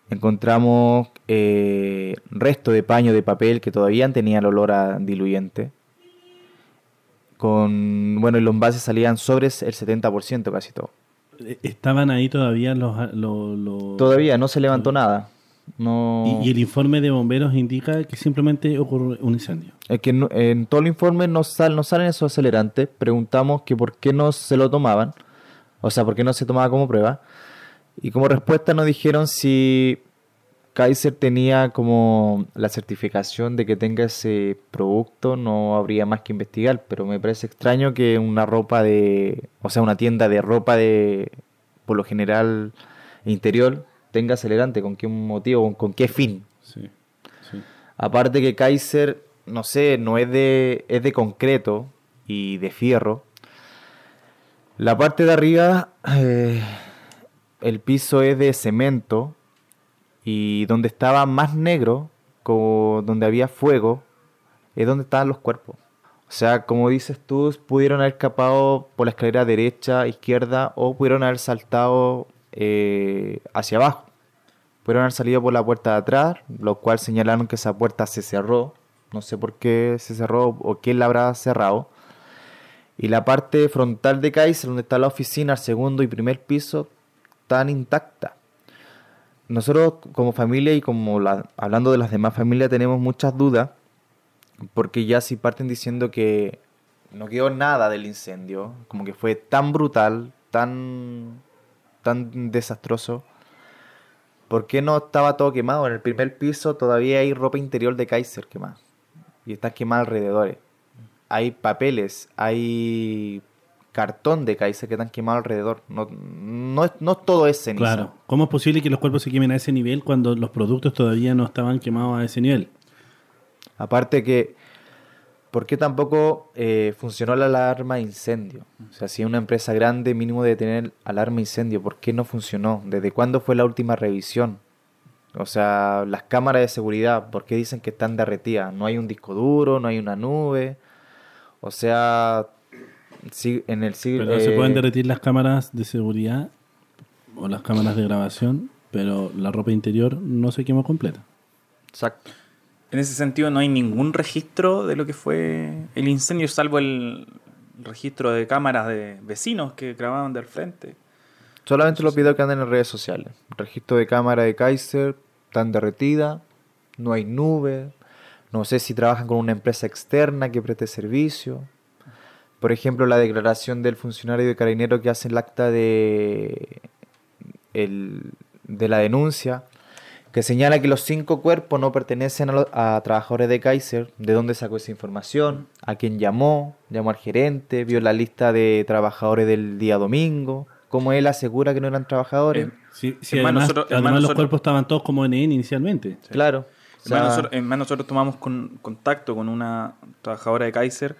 Encontramos eh, resto de paño de papel que todavía tenía el olor a diluyente. Con, bueno, y los envases salían sobre el 70% casi todo. Estaban ahí todavía los... los- los- Todavía no se levantó nada. No... Y, y el informe de bomberos indica que simplemente ocurrió un incendio. Es que no- en todo el informe no, sal- no salen esos acelerantes. Preguntamos que por qué no se lo tomaban. O sea, por qué no se tomaba como prueba. Y como respuesta nos dijeron si Kaiser tenía como la certificación de que tenga ese producto, no habría más que investigar. Pero me parece extraño que una ropa de... O sea, una tienda de ropa de... Por lo general interior tenga acelerante. ¿Con qué motivo? ¿Con, qué fin? Sí, sí. Aparte que Kaiser, no sé, no es de, es de concreto y de fierro. La parte de arriba, eh, el piso es de cemento y donde estaba más negro, como donde había fuego, es donde estaban los cuerpos. O sea, como dices tú, pudieron haber escapado por la escalera derecha, izquierda o pudieron haber saltado eh, hacia abajo. Pudieron haber salido por la puerta de atrás, lo cual señalaron que esa puerta se cerró. No sé por qué se cerró o quién la habrá cerrado. Y la parte frontal de Kaiser, donde está la oficina, el segundo y primer piso, están intacta. Nosotros como familia y como la- hablando de las demás familias tenemos muchas dudas, porque ya si parten diciendo que no quedó nada del incendio, como que fue tan brutal, tan, tan desastroso, ¿por qué no estaba todo quemado? En el primer piso todavía hay ropa interior de Kaiser quemada, y está quemada alrededor. Hay papeles, hay cartón de Kaiser que están quemados alrededor. No, no, es- no todo es ceniza. Claro. ¿Cómo es posible que los cuerpos se quemen a ese nivel cuando los productos todavía no estaban quemados a ese nivel? Aparte que, ¿por qué tampoco eh, funcionó la alarma de incendio? O sea, si una empresa grande mínimo de tener alarma de incendio, ¿por qué no funcionó? ¿Desde cuándo fue la última revisión? O sea, las cámaras de seguridad, ¿por qué dicen que están derretidas? No hay un disco duro, no hay una nube. O sea, en el siglo... Pero se eh, pueden derretir las cámaras de seguridad o las cámaras de grabación, pero la ropa interior no se quemó completa. Exacto. En ese sentido, no hay ningún registro de lo que fue el incendio, salvo el registro de cámaras de vecinos que grababan del frente. Solamente los videos que andan en redes sociales. Registro de cámara de Kaiser, tan derretida, no hay nube, no sé si trabajan con una empresa externa que preste servicio. Por ejemplo, la declaración del funcionario de carabinero que hace el acta de, el- de la denuncia, que señala que los cinco cuerpos no pertenecen a, lo- a trabajadores de Kaiser, de dónde sacó esa información, a quién llamó, llamó al gerente, vio la lista de trabajadores del día domingo, cómo él asegura que no eran trabajadores. Eh, Sí, sí, además, nosotros- además los nosotros- cuerpos estaban todos como NN inicialmente. Claro. o sea, nosotros, es más, nosotros tomamos con- contacto con una trabajadora de Kaiser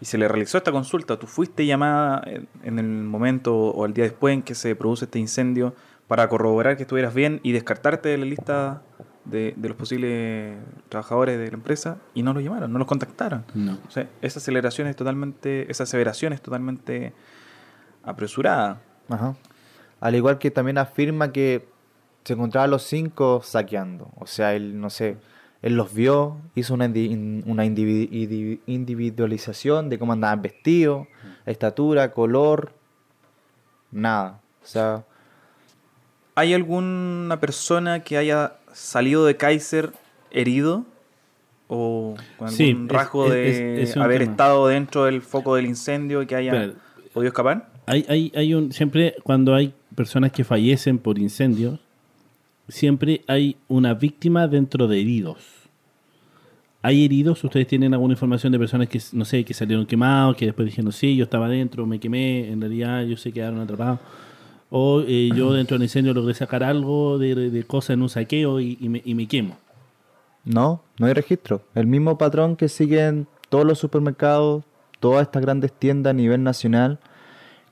y se le realizó esta consulta. Tú fuiste llamada en- el momento o el día después en que se produce este incendio para corroborar que estuvieras bien y descartarte de la lista de, de los posibles trabajadores de la empresa y no los llamaron, no los contactaron. No. O sea, esa aceleración es totalmente, esa aseveración es totalmente apresurada. Ajá. Al igual que también afirma que se encontraban los cinco saqueando. O sea, él, no sé, Él los vio, hizo una, indi- una indivi- indivi- individualización de cómo andaban vestidos, estatura, color, nada. O sea, ¿Hay alguna persona que haya salido de Kaiser herido? ¿O con algún Sí, rasgo es- de es- es un haber tema. estado dentro del foco del incendio y que haya podido escapar? Hay, hay, hay un, siempre cuando hay personas que fallecen por incendios, siempre hay una víctima dentro de heridos. ¿Hay heridos? ¿Ustedes tienen alguna información de personas que, no sé, que salieron quemados, que después dijeron, sí, yo estaba dentro, me quemé, en realidad ellos se quedaron atrapados? O eh, yo dentro del incendio logré sacar algo de, de cosas en un saqueo y, y me, y me quemo. no, no hay registro. El mismo patrón que siguen todos los supermercados, todas estas grandes tiendas a nivel nacional,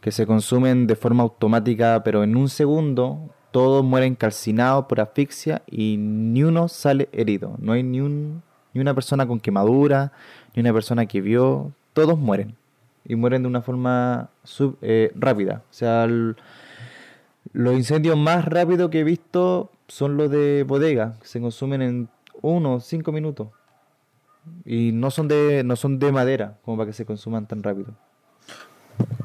que se consumen de forma automática, pero en un segundo todos mueren calcinados por asfixia y ni uno sale herido. No hay ni, un, ni una persona con quemadura, ni una persona que vio, todos mueren. Y mueren de una forma eh, rápida. O sea, los incendios más rápidos que he visto son los de bodega, que se consumen en uno o cinco minutos. Y no son de, no son de madera, como para que se consuman tan rápido.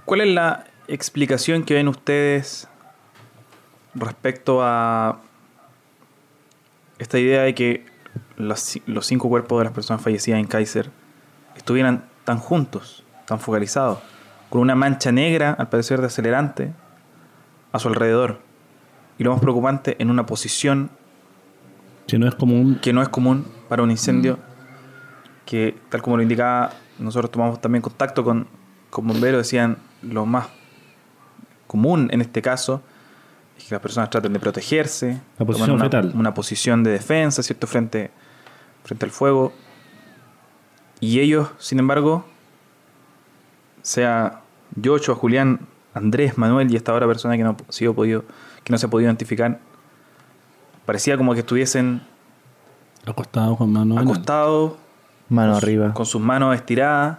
¿Cuál es la explicación que ven ustedes respecto a esta idea de que los, los cinco cuerpos de las personas fallecidas en Kaiser estuvieran tan juntos, tan focalizados, con una mancha negra, al parecer de acelerante, a su alrededor? Y lo más preocupante, en una posición Que no es común. que no es común para un incendio, que tal como lo indicaba, nosotros tomamos también contacto con, con bomberos, decían lo más común en este caso las personas traten de protegerse, La posición una, fetal. una posición de defensa, ¿cierto? Frente, frente al fuego. Y ellos, sin embargo, sea Yocho, Julián, Andrés, Manuel y esta otra persona que no, ha sido podido, que no se ha podido identificar, parecía como que estuviesen Acostado con mano acostados, Mano arriba. con sus manos estiradas.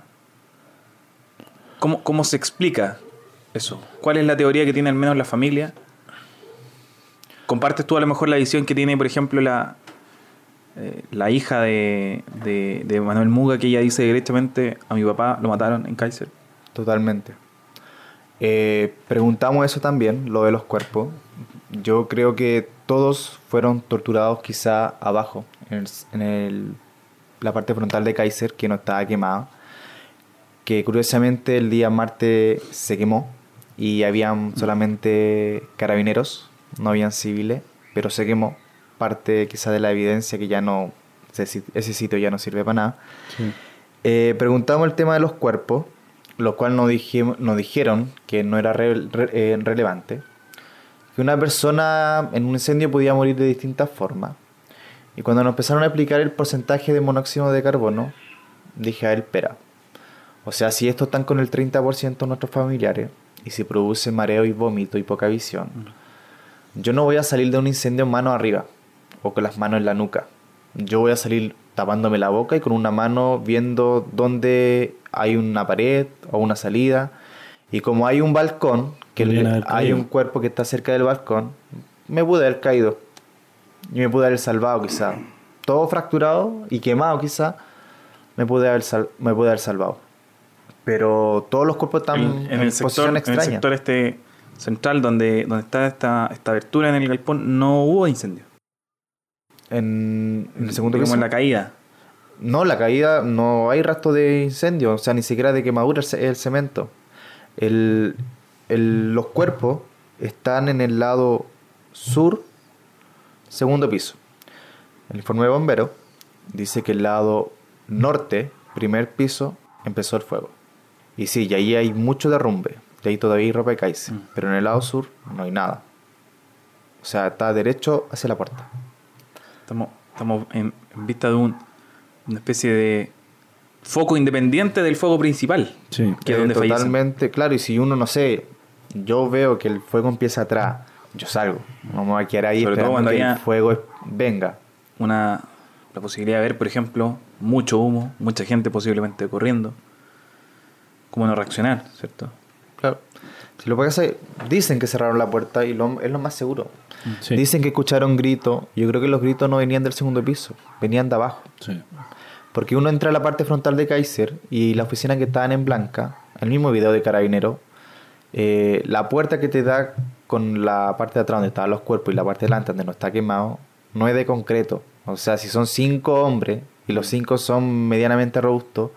¿Cómo, ¿Cómo se explica eso? ¿Cuál es la teoría que tiene al menos la familia? ¿Compartes tú a lo mejor la visión que tiene, por ejemplo, la, eh, la hija de, de, de Manuel Muga, que ella dice directamente a mi papá lo mataron en Kaiser? Totalmente. Eh, preguntamos eso también, lo de los cuerpos. Yo creo que todos fueron torturados quizá abajo, en, el- en el- la parte frontal de Kaiser, que no estaba quemada. Que curiosamente el día martes se quemó y habían solamente carabineros, no habían civiles, pero se quemó parte quizá de la evidencia que ya no, ese, sit- ese sitio ya no sirve para nada. Sí. Eh, preguntamos el tema de los cuerpos, lo cual nos, dijim- nos dijeron que no era re- re- eh, relevante. Que una persona en un incendio podía morir de distintas formas. Y cuando nos empezaron a explicar el porcentaje de monóxido de carbono, dije a él, espera. O sea, si estos están con el 30% de nuestros familiares, y si produce mareo y vómito y poca visión, yo no voy a salir de un incendio mano arriba, o con las manos en la nuca. Yo voy a salir tapándome la boca y con una mano viendo dónde hay una pared o una salida. Y como hay un balcón, que le- hay un cuerpo que está cerca del balcón, me pude haber caído. Y me pude haber salvado quizá. Todo fracturado y quemado quizá, me pude haber, sal- me pude haber salvado. Pero todos los cuerpos están En, en, en el sector, posición en el extraña. sector este central donde, donde está esta, esta abertura en el galpón no hubo incendio. En, en el segundo piso. en la caída. No, la caída no hay rastro de incendio, o sea, ni siquiera de quemadura es el cemento. El, el- los cuerpos están en el lado sur, segundo piso. El informe de bombero dice que el lado norte, primer piso, empezó el fuego. Y sí, y ahí hay mucho derrumbe, y ahí todavía hay ropa de Kaiser, Mm. pero en el lado sur no hay nada. O sea, está derecho hacia la puerta. Estamos, estamos en, en vista de un, una especie de foco independiente del fuego principal. Sí. Que es Eh, donde fallecen. totalmente, claro, y si uno, no sé, yo veo que el fuego empieza atrás, yo salgo, no me voy a quedar ahí Sobre todo cuando que el fuego es- venga. Una, la posibilidad de ver, por ejemplo, mucho humo, mucha gente posiblemente corriendo. ¿Cómo no reaccionar, cierto? Claro. Si lo que pasa es- dicen que cerraron la puerta y lo- es lo más seguro. Sí. Dicen que escucharon gritos. Yo creo que los gritos no venían del segundo piso, venían de abajo. Sí. Porque uno entra a la parte frontal de Kaiser y la oficina que estaban en blanca, el mismo video de Carabinero, eh, la puerta que te da con la parte de atrás donde estaban los cuerpos y la parte de delante donde no está quemado, no es de concreto. O sea, si son cinco hombres y los cinco son medianamente robustos,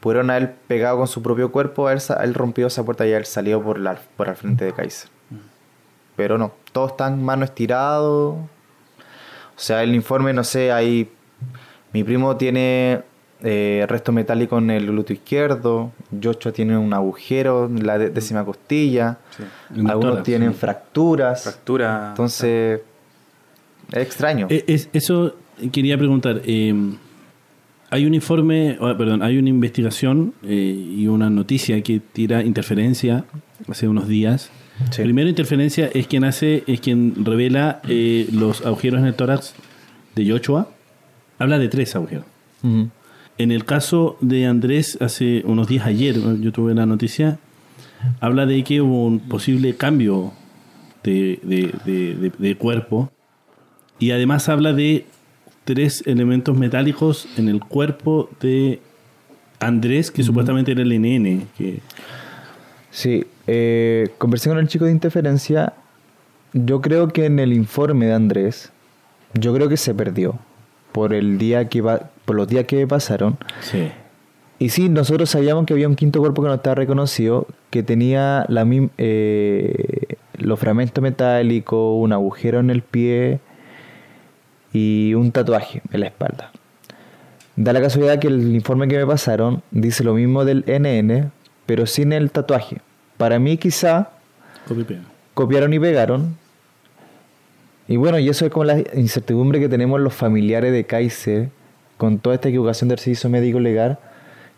pudieron haber pegado con su propio cuerpo, haber, sa- haber rompido esa puerta y haber salido por, la, por al frente de Kaiser. Pero no, todos están mano estirado. O sea, el informe, no sé, hay mi primo tiene eh, resto metálico en el glúteo izquierdo. Yocho tiene un agujero en la décima costilla. Sí. Algunos tórax, tienen sí. fracturas. Fractura. Entonces, es extraño. Eh, es- eso quería preguntar. eh, hay un informe, oh, perdón, hay una investigación eh, y una noticia que tira interferencia hace unos días. Sí. Primero, interferencia es quien hace, es quien revela eh, los agujeros en el tórax de Yochoa. Habla de tres agujeros. En el caso de Andrés, hace unos días ayer, yo tuve la noticia, habla de que hubo un posible cambio de- de- de- de cuerpo y además habla de tres elementos metálicos en el cuerpo de Andrés, que supuestamente era el NN. Que, Sí, eh, conversé con el chico de interferencia. Yo creo que en el informe de Andrés, yo creo que se perdió por el día que va, por los días que pasaron. sí. Y sí, nosotros sabíamos que había un quinto cuerpo que no estaba reconocido, que tenía la eh, los fragmentos metálicos, un agujero en el pie y un tatuaje en la espalda. Da la casualidad que el informe que me pasaron dice lo mismo del NN, pero sin el tatuaje. Para mí quizá copiaron y pegaron. Y bueno, y eso es como la incertidumbre que tenemos los familiares de Kaiser con toda esta equivocación del servicio médico legal,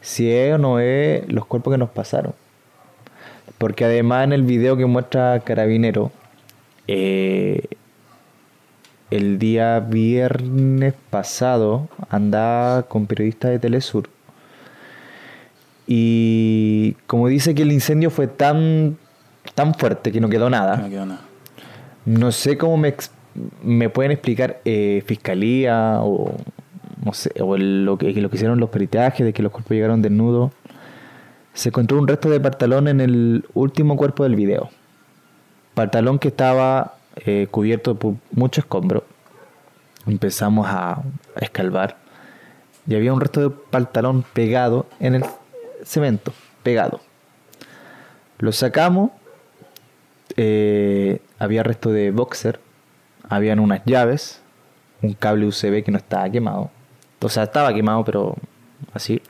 si es o no es los cuerpos que nos pasaron. Porque además en el video que muestra Carabinero, eh, el día viernes pasado andaba con periodistas de Telesur. Y como dice que el incendio fue tan, tan fuerte que no quedó nada. No quedó nada. No sé cómo me, me pueden explicar eh, fiscalía o no sé, o el- lo, que, lo que hicieron los peritajes de que los cuerpos llegaron desnudos. Se encontró un resto de pantalón en el último cuerpo del video. Pantalón que estaba eh, cubierto por mucho escombro. Empezamos a, escalvar. Y había un resto de pantalón pegado en el cemento. Pegado. Lo sacamos eh, había resto de boxer, habían unas llaves, un cable USB que no estaba quemado, o sea, estaba quemado, pero así,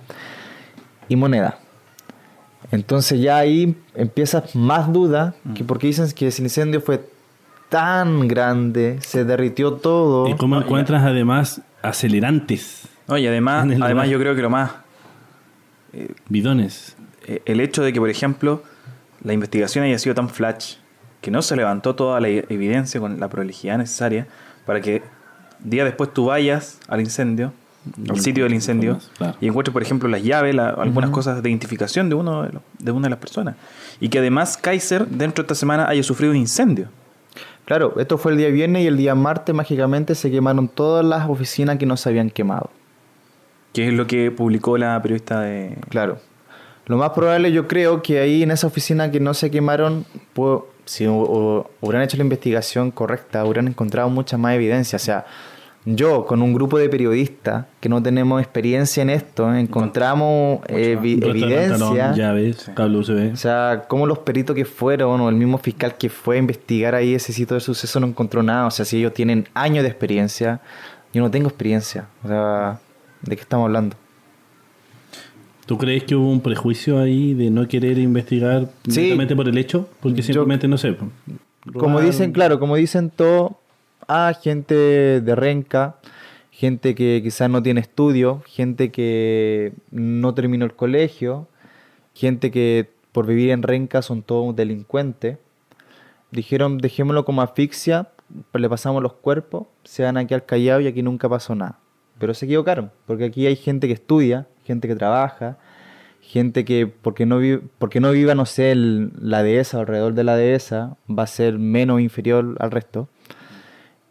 y moneda. Entonces ya ahí empiezas más duda, que porque dicen que ese incendio fue tan grande, se derritió todo. ¿Y cómo encuentras además acelerantes, No, y además, además lugar. yo creo que lo más bidones? eh, el hecho de que, por ejemplo, la investigación haya sido tan flash que no se levantó toda la evidencia con la prolijidad necesaria para que día después tú vayas al incendio, al Y sitio del incendio, claro. y encuentres, por ejemplo, las llaves, la- algunas cosas de identificación de, uno de, los- de una de las personas. Y que además Kaiser, dentro de esta semana, haya sufrido un incendio. Claro, esto fue el día viernes y el día martes mágicamente se quemaron todas las oficinas que no se habían quemado. Que es lo que publicó la periodista de... Claro. Lo más probable yo creo que ahí en esa oficina que no se quemaron, pu- si hu- hu- hubieran hecho la investigación correcta, hubieran encontrado mucha más evidencia. O sea, yo con un grupo de periodistas que no tenemos experiencia en esto, encontramos eh, vi- Un resto de pantalón, evidencia. llaves, cable USB. O sea, como los peritos que fueron o el mismo fiscal que fue a investigar ahí ese sitio de suceso no encontró nada. O sea, si ellos tienen años de experiencia, yo no tengo experiencia. O sea, ¿de qué estamos hablando? ¿Tú crees que hubo un prejuicio ahí de no querer investigar Sí. directamente por el hecho? Porque Yo- simplemente no sé. Como robaron- dicen, claro, como dicen todo, ah, gente de renca, gente que quizás no tiene estudio, gente que no terminó el colegio, gente que por vivir en renca son todos delincuentes. Dijeron, dejémoslo como asfixia, le pasamos los cuerpos, se van aquí al callado y aquí nunca pasó nada. Pero se equivocaron, porque aquí hay gente que estudia, gente que trabaja, gente que porque no, vi- porque no viva, no sé, el- la dehesa alrededor de la dehesa, va a ser menos inferior al resto.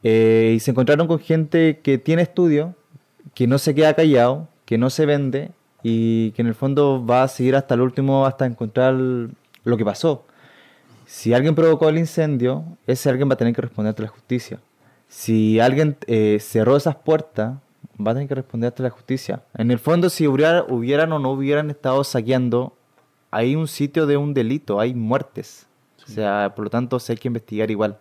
Eh, y se encontraron con gente que tiene estudio, que no se queda callado, que no se vende y que en el fondo va a seguir hasta el último hasta encontrar lo que pasó. Si alguien provocó el incendio, ese alguien va a tener que responder ante la justicia. Si alguien eh, cerró esas puertas, va a tener que responder ante la justicia. En el fondo, si hubiera- hubieran o no hubieran estado saqueando, hay un sitio de un delito, hay muertes. O sea, por lo tanto, sí hay que investigar igual.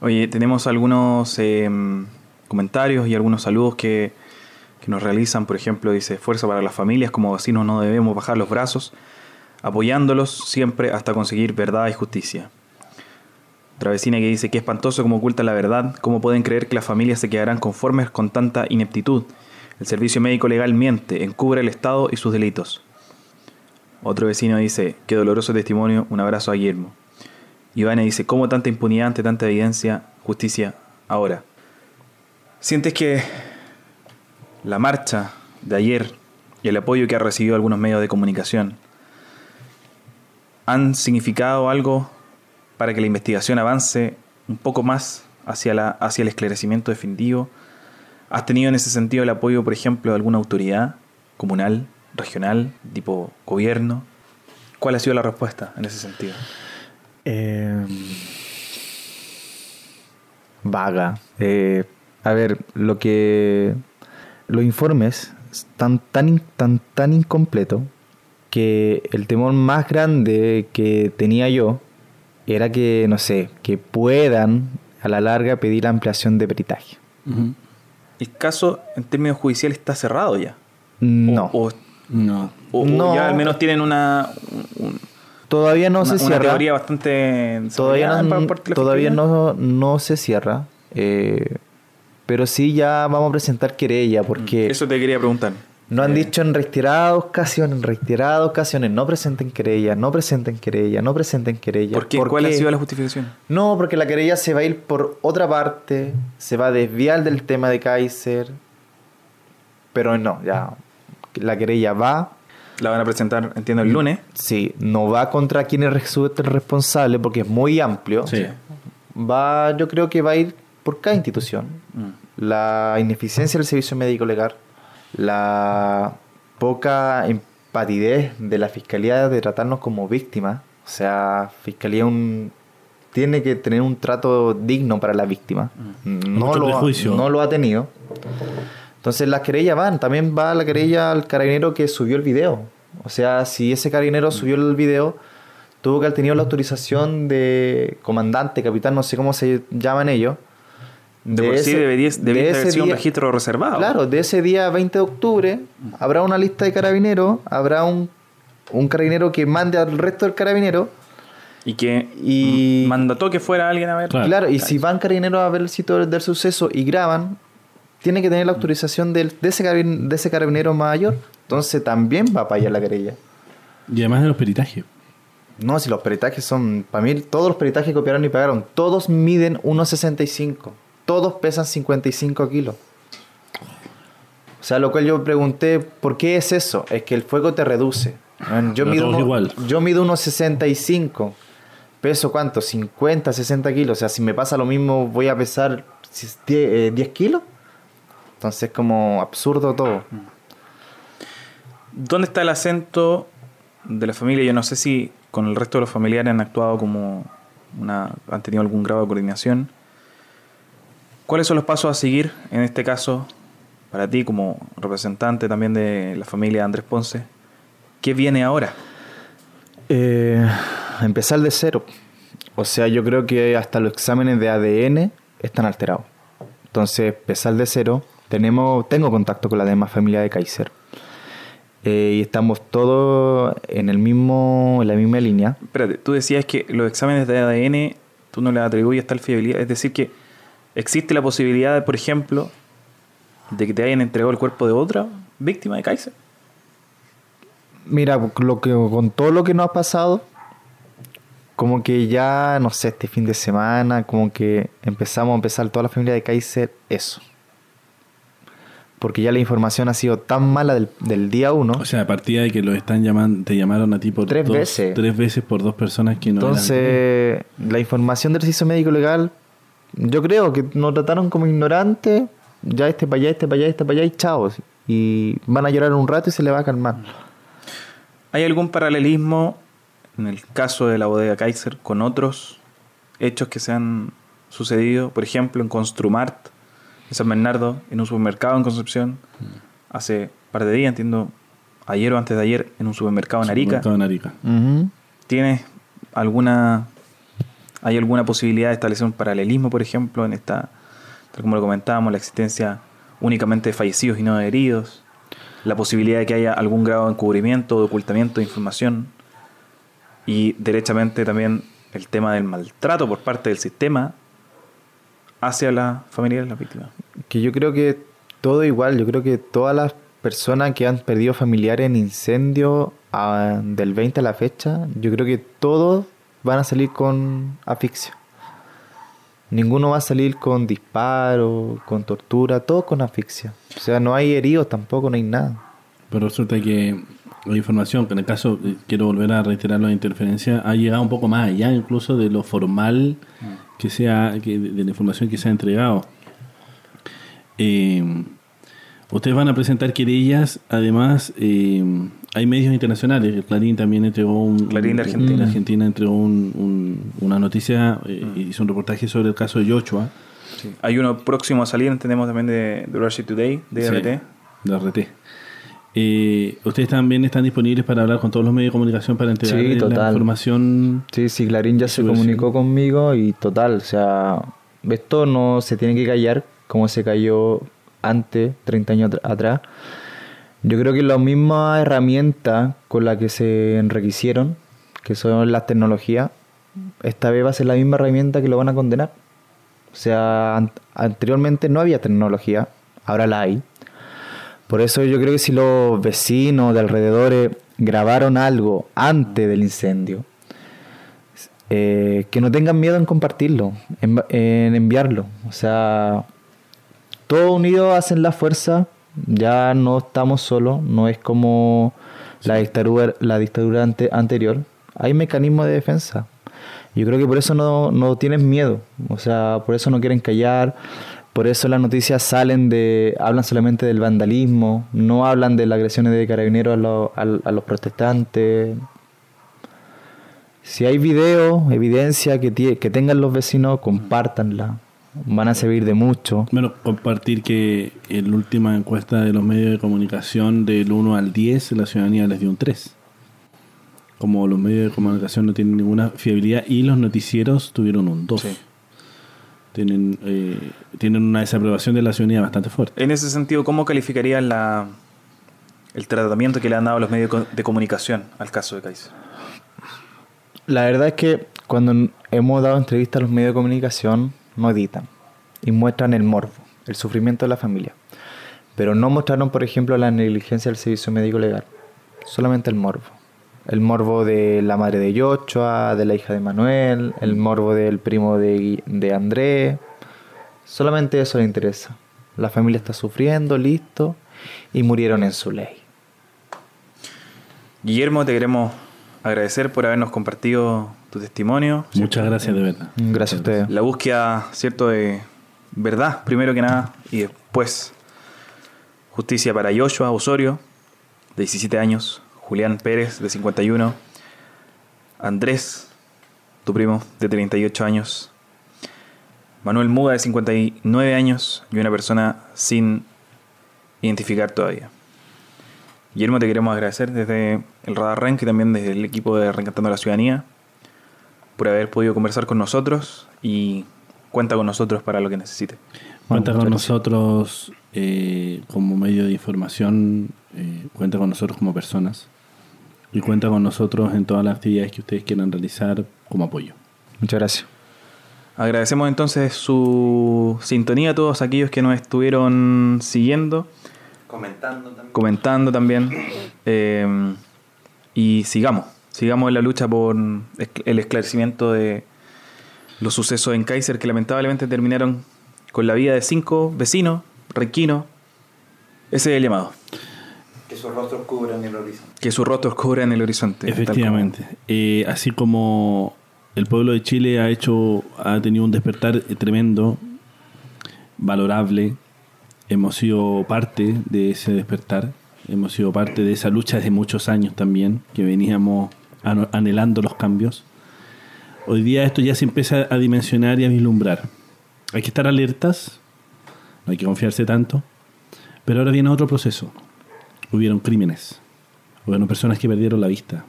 Oye, tenemos algunos eh, comentarios y algunos saludos que, que nos realizan. Por ejemplo, dice, fuerza para las familias, como vecinos no debemos bajar los brazos, apoyándolos siempre hasta conseguir verdad y justicia. Otra vecina que dice que espantoso como ocultan la verdad, cómo pueden creer que las familias se quedarán conformes con tanta ineptitud. El servicio médico legal miente, encubre el Estado y sus delitos. Otro vecino dice, qué doloroso testimonio, un abrazo a Guillermo. Ivana dice, ¿cómo tanta impunidad ante tanta evidencia, justicia ahora? ¿Sientes que la marcha de ayer y el apoyo que ha recibido algunos medios de comunicación han significado algo para que la investigación avance un poco más hacia, la, hacia el esclarecimiento definitivo? ¿Has tenido en ese sentido el apoyo, por ejemplo, de alguna autoridad comunal, regional, tipo gobierno? ¿Cuál ha sido la respuesta en ese sentido? Eh, vaga. Eh, a ver, lo que. Los informes están tan, tan, tan incompletos que el temor más grande que tenía yo era que, no sé, que puedan a la larga pedir ampliación de peritaje. El caso, en términos judiciales, está cerrado ya. No, O, o- No. o- o No. ya al menos tienen una, un- todavía no una, se una cierra. teoría bastante. Todavía no, todavía no, no se cierra. eh, pero sí ya vamos a presentar querella porque Eso te quería preguntar. nos han Eh, dicho en reiteradas ocasiones, en reiteradas ocasiones, no presenten querella, no presenten querella, no presenten querella. ¿Por qué? ¿Cuál ha sido la justificación? No, porque la querella se va a ir por otra parte, se va a desviar del tema de Kaiser. Pero no, ya. La querella va, La van a presentar, entiendo, el lunes. sí, no va contra quien es responsable porque es muy amplio. Sí. Va, yo creo que va a ir por cada institución. Mm. La ineficiencia del servicio médico legal, la poca empatidez de la fiscalía de tratarnos como víctimas. O sea, fiscalía un, tiene que tener un trato digno para la víctima. No, Mucho lo, ha- no lo ha tenido. Entonces las querellas van, también va la querella al carabinero que subió el video. O sea, si ese carabinero subió el video, tuvo que haber tenido la autorización de comandante, capitán, no sé cómo se llaman ellos. De, por sí ese- debería, de haber sido un día- registro reservado. Claro, de ese día 20 de octubre habrá una lista de carabineros, habrá un, un carabinero que mande al resto del carabinero. Y que Y- mandató que fuera alguien a ver. Claro. Claro, y si van carabineros a ver el sitio del, del suceso y graban, tiene que tener la autorización del- de, ese carabin- de ese carabinero mayor. Entonces también va para allá la querella. Y además de los peritajes. No, si los peritajes son, para mí todos los peritajes copiaron y pagaron, todos miden 1,65. Todos pesan 55 kilos. O sea, lo cual yo pregunté, ¿por qué es eso? Es que el fuego te reduce. Yo Pero mido, uno- igual. yo mido unos 65. Peso cuánto? 50, 60 kilos. O sea, si me pasa lo mismo, voy a pesar si es 10, eh, 10 kilos. Entonces, como absurdo todo. ¿Dónde está el acento de la familia? Yo no sé si con el resto de los familiares han actuado como una. han tenido algún grado de coordinación. ¿Cuáles son los pasos a seguir en este caso para ti como representante también de la familia de Andrés Ponce? ¿Qué viene ahora? Eh, empezar de cero. O sea, yo creo que hasta los exámenes de ADN están alterados. Entonces, empezar de cero. Tenemos, tengo contacto con la demás familia de Kaiser. Eh, y estamos todos en el mismo, en la misma línea. Espérate, tú decías que los exámenes de ADN tú no les atribuyes tal fiabilidad. Es decir, que existe la posibilidad, de, por ejemplo, de que te hayan entregado el cuerpo de otra víctima de Kaiser. Mira, lo que, con todo lo que nos ha pasado, como que ya, no sé, este fin de semana, como que empezamos a empezar toda la familia de Kaiser eso. Porque ya la información ha sido tan mala del, del día uno. O sea, a partir de que lo están llamando, te llamaron a ti por Tres dos- veces. Tres veces por dos personas que no eran- Entonces, la información del servicio médico legal, yo creo que nos trataron como ignorantes, ya este para allá, este para allá, este para allá y chao. Y van a llorar un rato y se le va a calmar. ¿Hay algún paralelismo en el caso de la bodega Kaiser con otros hechos que se han sucedido? Por ejemplo, en Construmart, en San Bernardo, en un supermercado en Concepción, hace un par de días, entiendo, ayer o antes de ayer, en un supermercado en Arica. Supermercado en Arica. ¿Tienes alguna... ¿Hay alguna posibilidad de establecer un paralelismo, por ejemplo, en esta, tal como lo comentábamos, la existencia únicamente de fallecidos y no de heridos? La posibilidad de que haya algún grado de encubrimiento o de ocultamiento de información. Y derechamente también el tema del maltrato por parte del sistema hacia la familia de las víctimas. Que yo creo que todo igual, yo creo que todas las personas que han perdido familiares en incendio del 20 a la fecha, yo creo que todos van a salir con asfixia. Ninguno va a salir con disparo, con tortura, todos con asfixia. O sea, no hay heridos tampoco, no hay nada. Pero resulta que la información, que en el caso, eh, quiero volver a reiterar la interferencia, ha llegado un poco más allá incluso de lo formal que sea, que, de la información que se ha entregado. Eh, ustedes van a presentar querellas, además eh, hay medios internacionales, Clarín también entregó un... Clarín de Argentina. Argentina entregó un- un- una noticia, eh, hizo un reportaje sobre el caso de Yochua. Hay uno próximo a salir, entendemos también de, de Russia Today, de Sí, RT. de RT. Eh, ustedes también están disponibles para hablar con todos los medios de comunicación para entregar Sí, la información. Sí, sí, Clarín ya se comunicó conmigo y total, o sea, esto no se tiene que callar como se cayó antes, 30 años atr- atrás. Yo creo que la misma herramienta con la que se enriquecieron, que son las tecnologías, esta vez va a ser la misma herramienta que lo van a condenar. O sea, an- anteriormente no había tecnología, ahora la hay. Por eso yo creo que si los vecinos de alrededores grabaron algo antes del incendio, eh, que no tengan miedo en compartirlo, en, en enviarlo. O sea, todos unidos hacen la fuerza, ya no estamos solos, no es como la dictadura, la dictadura ante- anterior. Hay mecanismos de defensa. Yo creo que por eso no, no tienen miedo, o sea, por eso no quieren callar, por eso las noticias salen de, hablan solamente del vandalismo, no hablan de las agresiones de carabineros a, los- a- a los protestantes. Si hay video, evidencia que, tie- que tengan los vecinos, compártanla. Van a servir de mucho. Bueno, compartir que en la última encuesta de los medios de comunicación del 1 al 10, la ciudadanía les dio un 3. Como los medios de comunicación no tienen ninguna fiabilidad y los noticieros tuvieron un 2. Sí. Tienen, eh, tienen una desaprobación de la ciudadanía bastante fuerte. En ese sentido, ¿cómo calificarías la, el tratamiento que le han dado los medios de comunicación al caso de Kaiser? La verdad es que cuando hemos dado entrevistas a los medios de comunicación, no editan y muestran el morbo, el sufrimiento de la familia. Pero no mostraron, por ejemplo, la negligencia del servicio médico legal, solamente el morbo. El morbo de la madre de Yochoa, de la hija de Manuel, el morbo del primo de, de Andrés. Solamente eso le interesa. La familia está sufriendo, listo, y murieron en su ley. Guillermo, te queremos agradecer por habernos compartido tu testimonio. Muchas gracias de verdad. Gracias a ustedes. La búsqueda, ¿cierto?, de verdad, primero que nada, y después justicia para Joshua Osorio, de 17 años, Julián Pérez, de 51, Andrés, tu primo, de 38 años, Manuel Muga, de 59 años, y una persona sin identificar todavía. Guillermo, te queremos agradecer desde el Radar Renk y también desde el equipo de Reencantando a la Ciudadanía por haber podido conversar con nosotros y cuenta con nosotros para lo que necesite. Cuenta con nosotros eh, como medio de información, eh, cuenta con nosotros como personas y cuenta con nosotros en todas las actividades que ustedes quieran realizar como apoyo. Muchas gracias. Agradecemos entonces su sintonía a todos aquellos que nos estuvieron siguiendo, Comentando también. comentando también. eh, y sigamos, sigamos en la lucha por el esclarecimiento de los sucesos en Kaiser que lamentablemente terminaron con la vida de cinco vecinos, renquinos, Ese es el llamado. Que sus rostros cubran el horizonte. Que su rostro cubra en el horizonte. Efectivamente. Eh, así como el pueblo de Chile ha hecho, ha tenido un despertar tremendo, valorable. Hemos sido parte de ese despertar. Hemos sido parte de esa lucha desde muchos años también, que veníamos anhelando los cambios. Hoy día esto ya se empieza a dimensionar y a vislumbrar. Hay que estar alertas, no hay que confiarse tanto, pero ahora viene otro proceso. Hubieron crímenes, hubieron personas que perdieron la vista,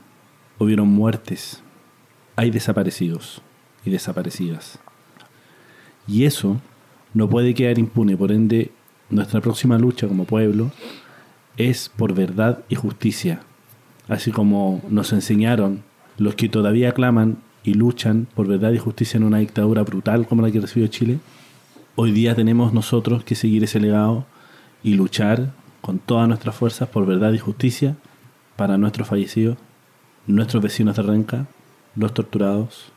hubieron muertes, hay desaparecidos y desaparecidas. Y eso no puede quedar impune, por ende, nuestra próxima lucha como pueblo es por verdad y justicia, así como nos enseñaron los que todavía claman y luchan por verdad y justicia en una dictadura brutal como la que recibió Chile. Hoy día tenemos nosotros que seguir ese legado y luchar con todas nuestras fuerzas por verdad y justicia para nuestros fallecidos, nuestros vecinos de Renca, los torturados,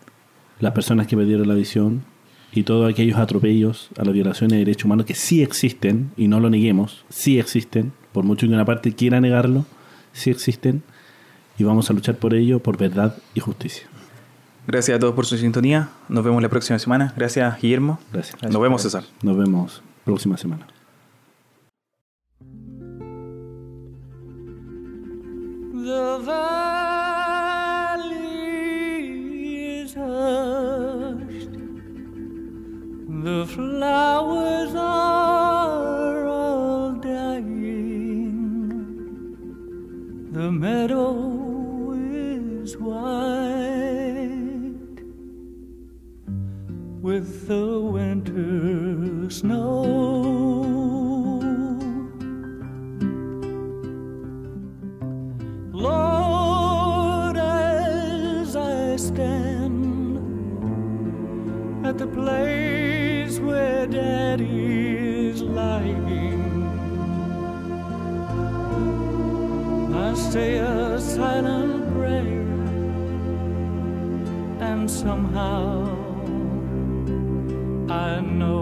las personas que perdieron la visión y todos aquellos atropellos a las violaciones de derechos humanos que sí existen, y no lo neguemos, sí existen, por mucho que una parte quiera negarlo, sí existen, y vamos a luchar por ello, por verdad y justicia. Gracias a todos por su sintonía. Nos vemos la próxima semana. Gracias, Guillermo. Gracias. Nos vemos, César. Nos vemos próxima semana. The valley is hushed. The flowers are all dying. The meadow is white with the winter snow. Lord, as I stand at the place where Daddy is lying, I say a silent prayer, and somehow I know.